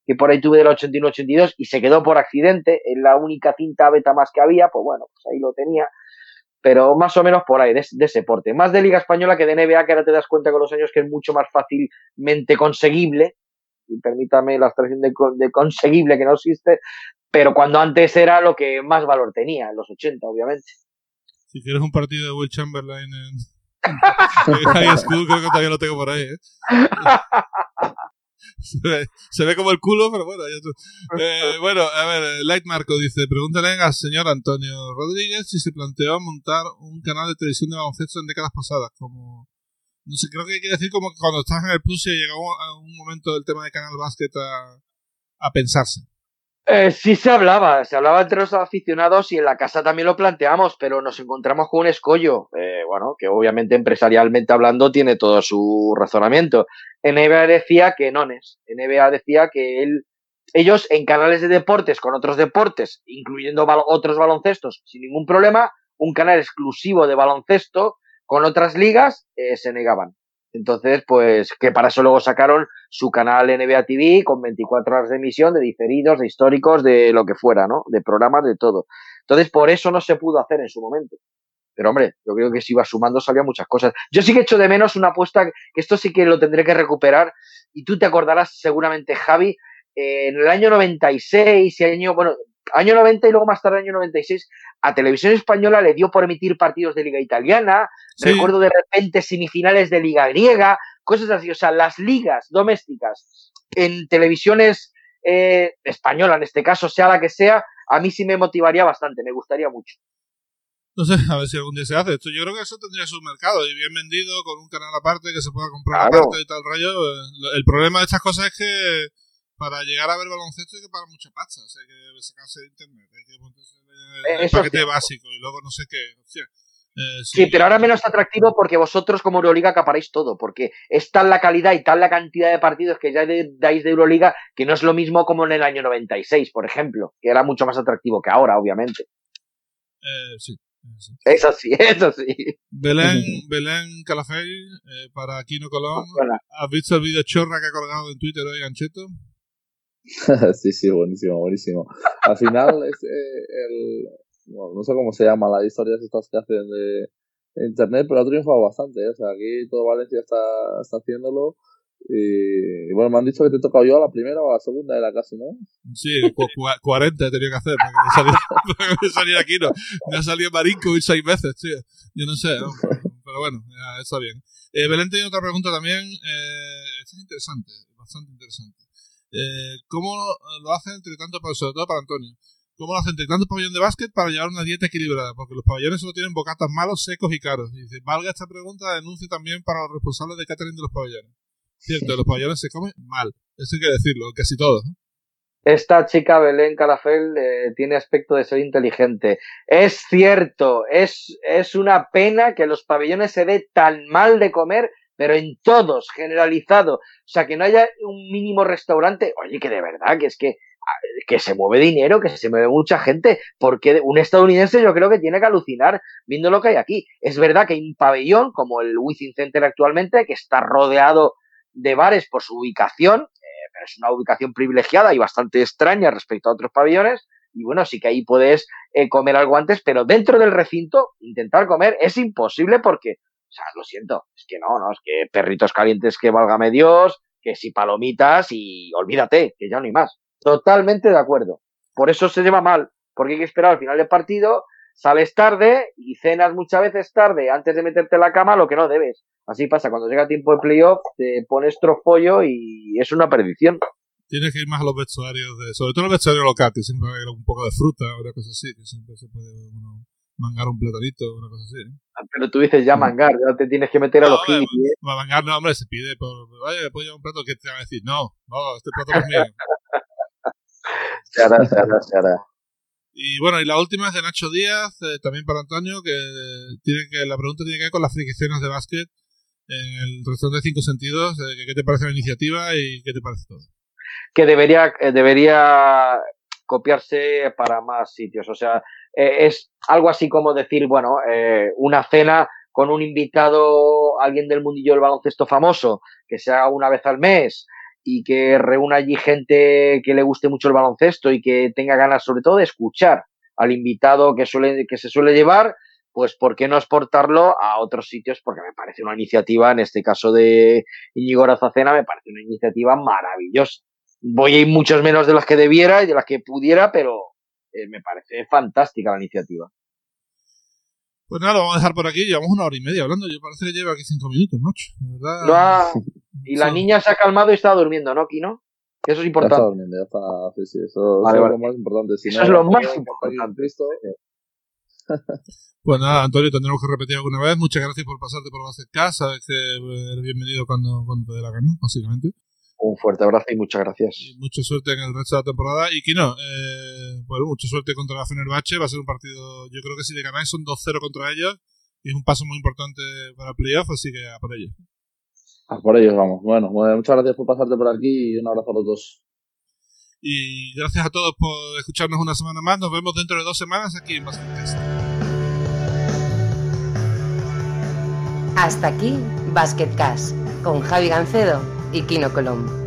que por ahí tuve del 81-82 y se quedó por accidente, en la única cinta beta más que había, pues bueno, pues ahí lo tenía, pero más o menos por ahí, de, de ese porte. Más de Liga Española que de NBA, que ahora te das cuenta con los años que es mucho más fácilmente conseguible, y permítame la expresión de, de conseguible que no existe, pero cuando antes era lo que más valor tenía, en los 80, obviamente. Si quieres un partido de Will Chamberlain en, High School, creo que todavía lo tengo por ahí, ¿eh? Se ve, como el culo, pero bueno, eh, bueno, a ver, Light Marco dice, pregúntale al señor Antonio Rodríguez si se planteó montar un canal de televisión de baloncesto en décadas pasadas, como no sé, creo que quiere decir como que cuando estás en el Plus y llegó a un momento del tema de Canal Básquet a, a pensarse. Eh, sí se hablaba, se hablaba entre los aficionados y en la casa también lo planteamos, pero nos encontramos con un escollo, eh, bueno, que obviamente empresarialmente hablando tiene todo su razonamiento. NBA decía que no es, NBA decía que él, ellos en canales de deportes con otros deportes, incluyendo otros baloncestos, sin ningún problema, un canal exclusivo de baloncesto con otras ligas, eh, se negaban. Entonces, pues que para eso luego sacaron su canal NBA TV con 24 horas de emisión, de diferidos, de históricos, de lo que fuera, ¿no? De programas, de todo. Entonces, por eso no se pudo hacer en su momento. Pero hombre, yo creo que si iba sumando salía muchas cosas. Yo sí que echo de menos una apuesta, que esto sí que lo tendré que recuperar, y tú te acordarás seguramente, Javi, en el año 96 y año, bueno, año 90 y luego más tarde año 96, a Televisión Española le dio por emitir partidos de Liga Italiana, recuerdo de repente semifinales de Liga Griega, cosas así, o sea, las ligas domésticas en televisiones eh, española, en este caso, sea la que sea, a mí sí me motivaría bastante, me gustaría mucho. No sé, a ver si algún día se hace esto. Yo creo que eso tendría su mercado y bien vendido, con un canal aparte que se pueda comprar aparte y tal rollo. Eh, el problema de estas cosas es que para llegar a ver baloncesto hay que pagar mucha pasta. O sea, hay que sacarse de internet, hay que ponerse el, paquete básico y luego no sé qué. Eh, sí. pero ahora menos atractivo porque vosotros como Euroliga acaparáis todo, porque es tal la calidad y tal la cantidad de partidos que ya dais de Euroliga que no es lo mismo como en el año 96, por ejemplo, que era mucho más atractivo que ahora, obviamente. Eh, sí. Eso sí, eso sí. Belén, Belén Calafell, eh, para Aquino Colón. ¿Has visto el vídeo chorra que ha colgado en Twitter hoy, Gancheto? sí, sí, buenísimo, buenísimo. Al final, es, eh, el, no sé cómo se llama las historias estas que hacen de, internet, pero ha triunfado bastante. ¿eh? O sea, aquí todo Valencia está, está haciéndolo. Y, bueno, me han dicho que te he tocado yo a la primera o a la segunda, era casi, ¿no? Sí, 40 he tenido que hacer para que me saliera, aquí, ¿no? Me ha salido Marinko seis veces, tío. Yo no sé, pero bueno, está bien. Eh, Belén tiene otra pregunta también. Eh, es interesante, bastante interesante. Eh, ¿Cómo lo hacen entre tanto, sobre todo para Antonio? ¿Cómo lo hacen entre tanto pabellón de básquet para llevar una dieta equilibrada? Porque los pabellones solo tienen bocatas malos, secos y caros. Y dice, valga esta pregunta, denuncio también para los responsables de catering de los pabellones. Cierto, los pabellones se comen mal. Eso hay que decirlo, casi todos. Esta chica Belén Calafel eh, tiene aspecto de ser inteligente. Es cierto, es, es una pena que los pabellones se dé tan mal de comer pero en todos, generalizado. O sea, que no haya un mínimo restaurante. Oye, que de verdad, que es que, que se mueve dinero, que se mueve mucha gente, porque un estadounidense yo creo que tiene que alucinar viendo lo que hay aquí. Es verdad que hay un pabellón, como el Wizzing Center actualmente, que está rodeado de bares por su ubicación, eh, pero es una ubicación privilegiada y bastante extraña respecto a otros pabellones. Y bueno, sí que ahí puedes eh, comer algo antes, pero dentro del recinto, intentar comer es imposible porque o sea, lo siento, es que no, no, es que perritos calientes que válgame Dios, que si palomitas y olvídate, que ya no hay más. Totalmente de acuerdo. Por eso se lleva mal, porque hay que esperar al final del partido, sales tarde y cenas muchas veces tarde antes de meterte en la cama lo que no debes. Así pasa, cuando llega tiempo de playoff te pones trofollo y es una perdición. Tienes que ir más a los vestuarios, de, sobre todo los vestuarios locales, que siempre hay un poco de fruta o una cosa así, que siempre se puede mangar un platanito, una cosa así. Ah, pero tú dices ya mangar, ya te tienes que meter a los hippies. ¿eh? Mangar no, hombre, se pide por, vaya, ¿me puedo llevar un plato? que te van a decir? No, no, este plato es mío. se hará, se hará, se hará. Y bueno, y la última es de Nacho Díaz, eh, también para Antonio, que tiene que la pregunta tiene que ver con las fricciones de básquet en el restaurante de cinco sentidos. Eh, ¿Qué te parece la iniciativa y qué te parece todo? Que debería, eh, debería copiarse para más sitios. O sea, eh, es algo así como decir, bueno, eh, una cena con un invitado, alguien del mundillo del baloncesto famoso, que se haga una vez al mes y que reúna allí gente que le guste mucho el baloncesto y que tenga ganas sobre todo de escuchar al invitado que suele, que se suele llevar, pues ¿por qué no exportarlo a otros sitios? Porque me parece una iniciativa, en este caso de Íñigo Razacena, me parece una iniciativa maravillosa voy a ir muchos menos de las que debiera y de las que pudiera, pero eh, me parece fantástica la iniciativa. Pues nada, lo vamos a dejar por aquí. Llevamos una hora y media hablando. Yo parece que llevo aquí cinco minutos, macho. verdad. Y la niña se ha calmado y está durmiendo, ¿no, Kino? Eso es importante. Ya está durmiendo, ya está. Sí, sí, eso, es lo más importante. eso es lo más importante. Pues nada, Antonio, tendremos que repetir alguna vez. Muchas gracias por pasarte por Basket Sabes que eres bienvenido cuando, cuando te dé la gana, básicamente. Un fuerte abrazo y muchas gracias. Y mucha suerte en el resto de la temporada. Y Kino, eh, bueno, mucha suerte contra la Fenerbahce. Va a ser un partido, yo creo que si le ganáis son 2-0 contra ellos. Y es un paso muy importante para el playoff, así que a por ellos. A por ellos vamos. Bueno, muchas gracias por pasarte por aquí y un abrazo a los dos. Y gracias a todos por escucharnos una semana más. Nos vemos dentro de dos semanas aquí en Basketcast. Hasta aquí Basketcast con Javi Gancedo y Kino Colombo.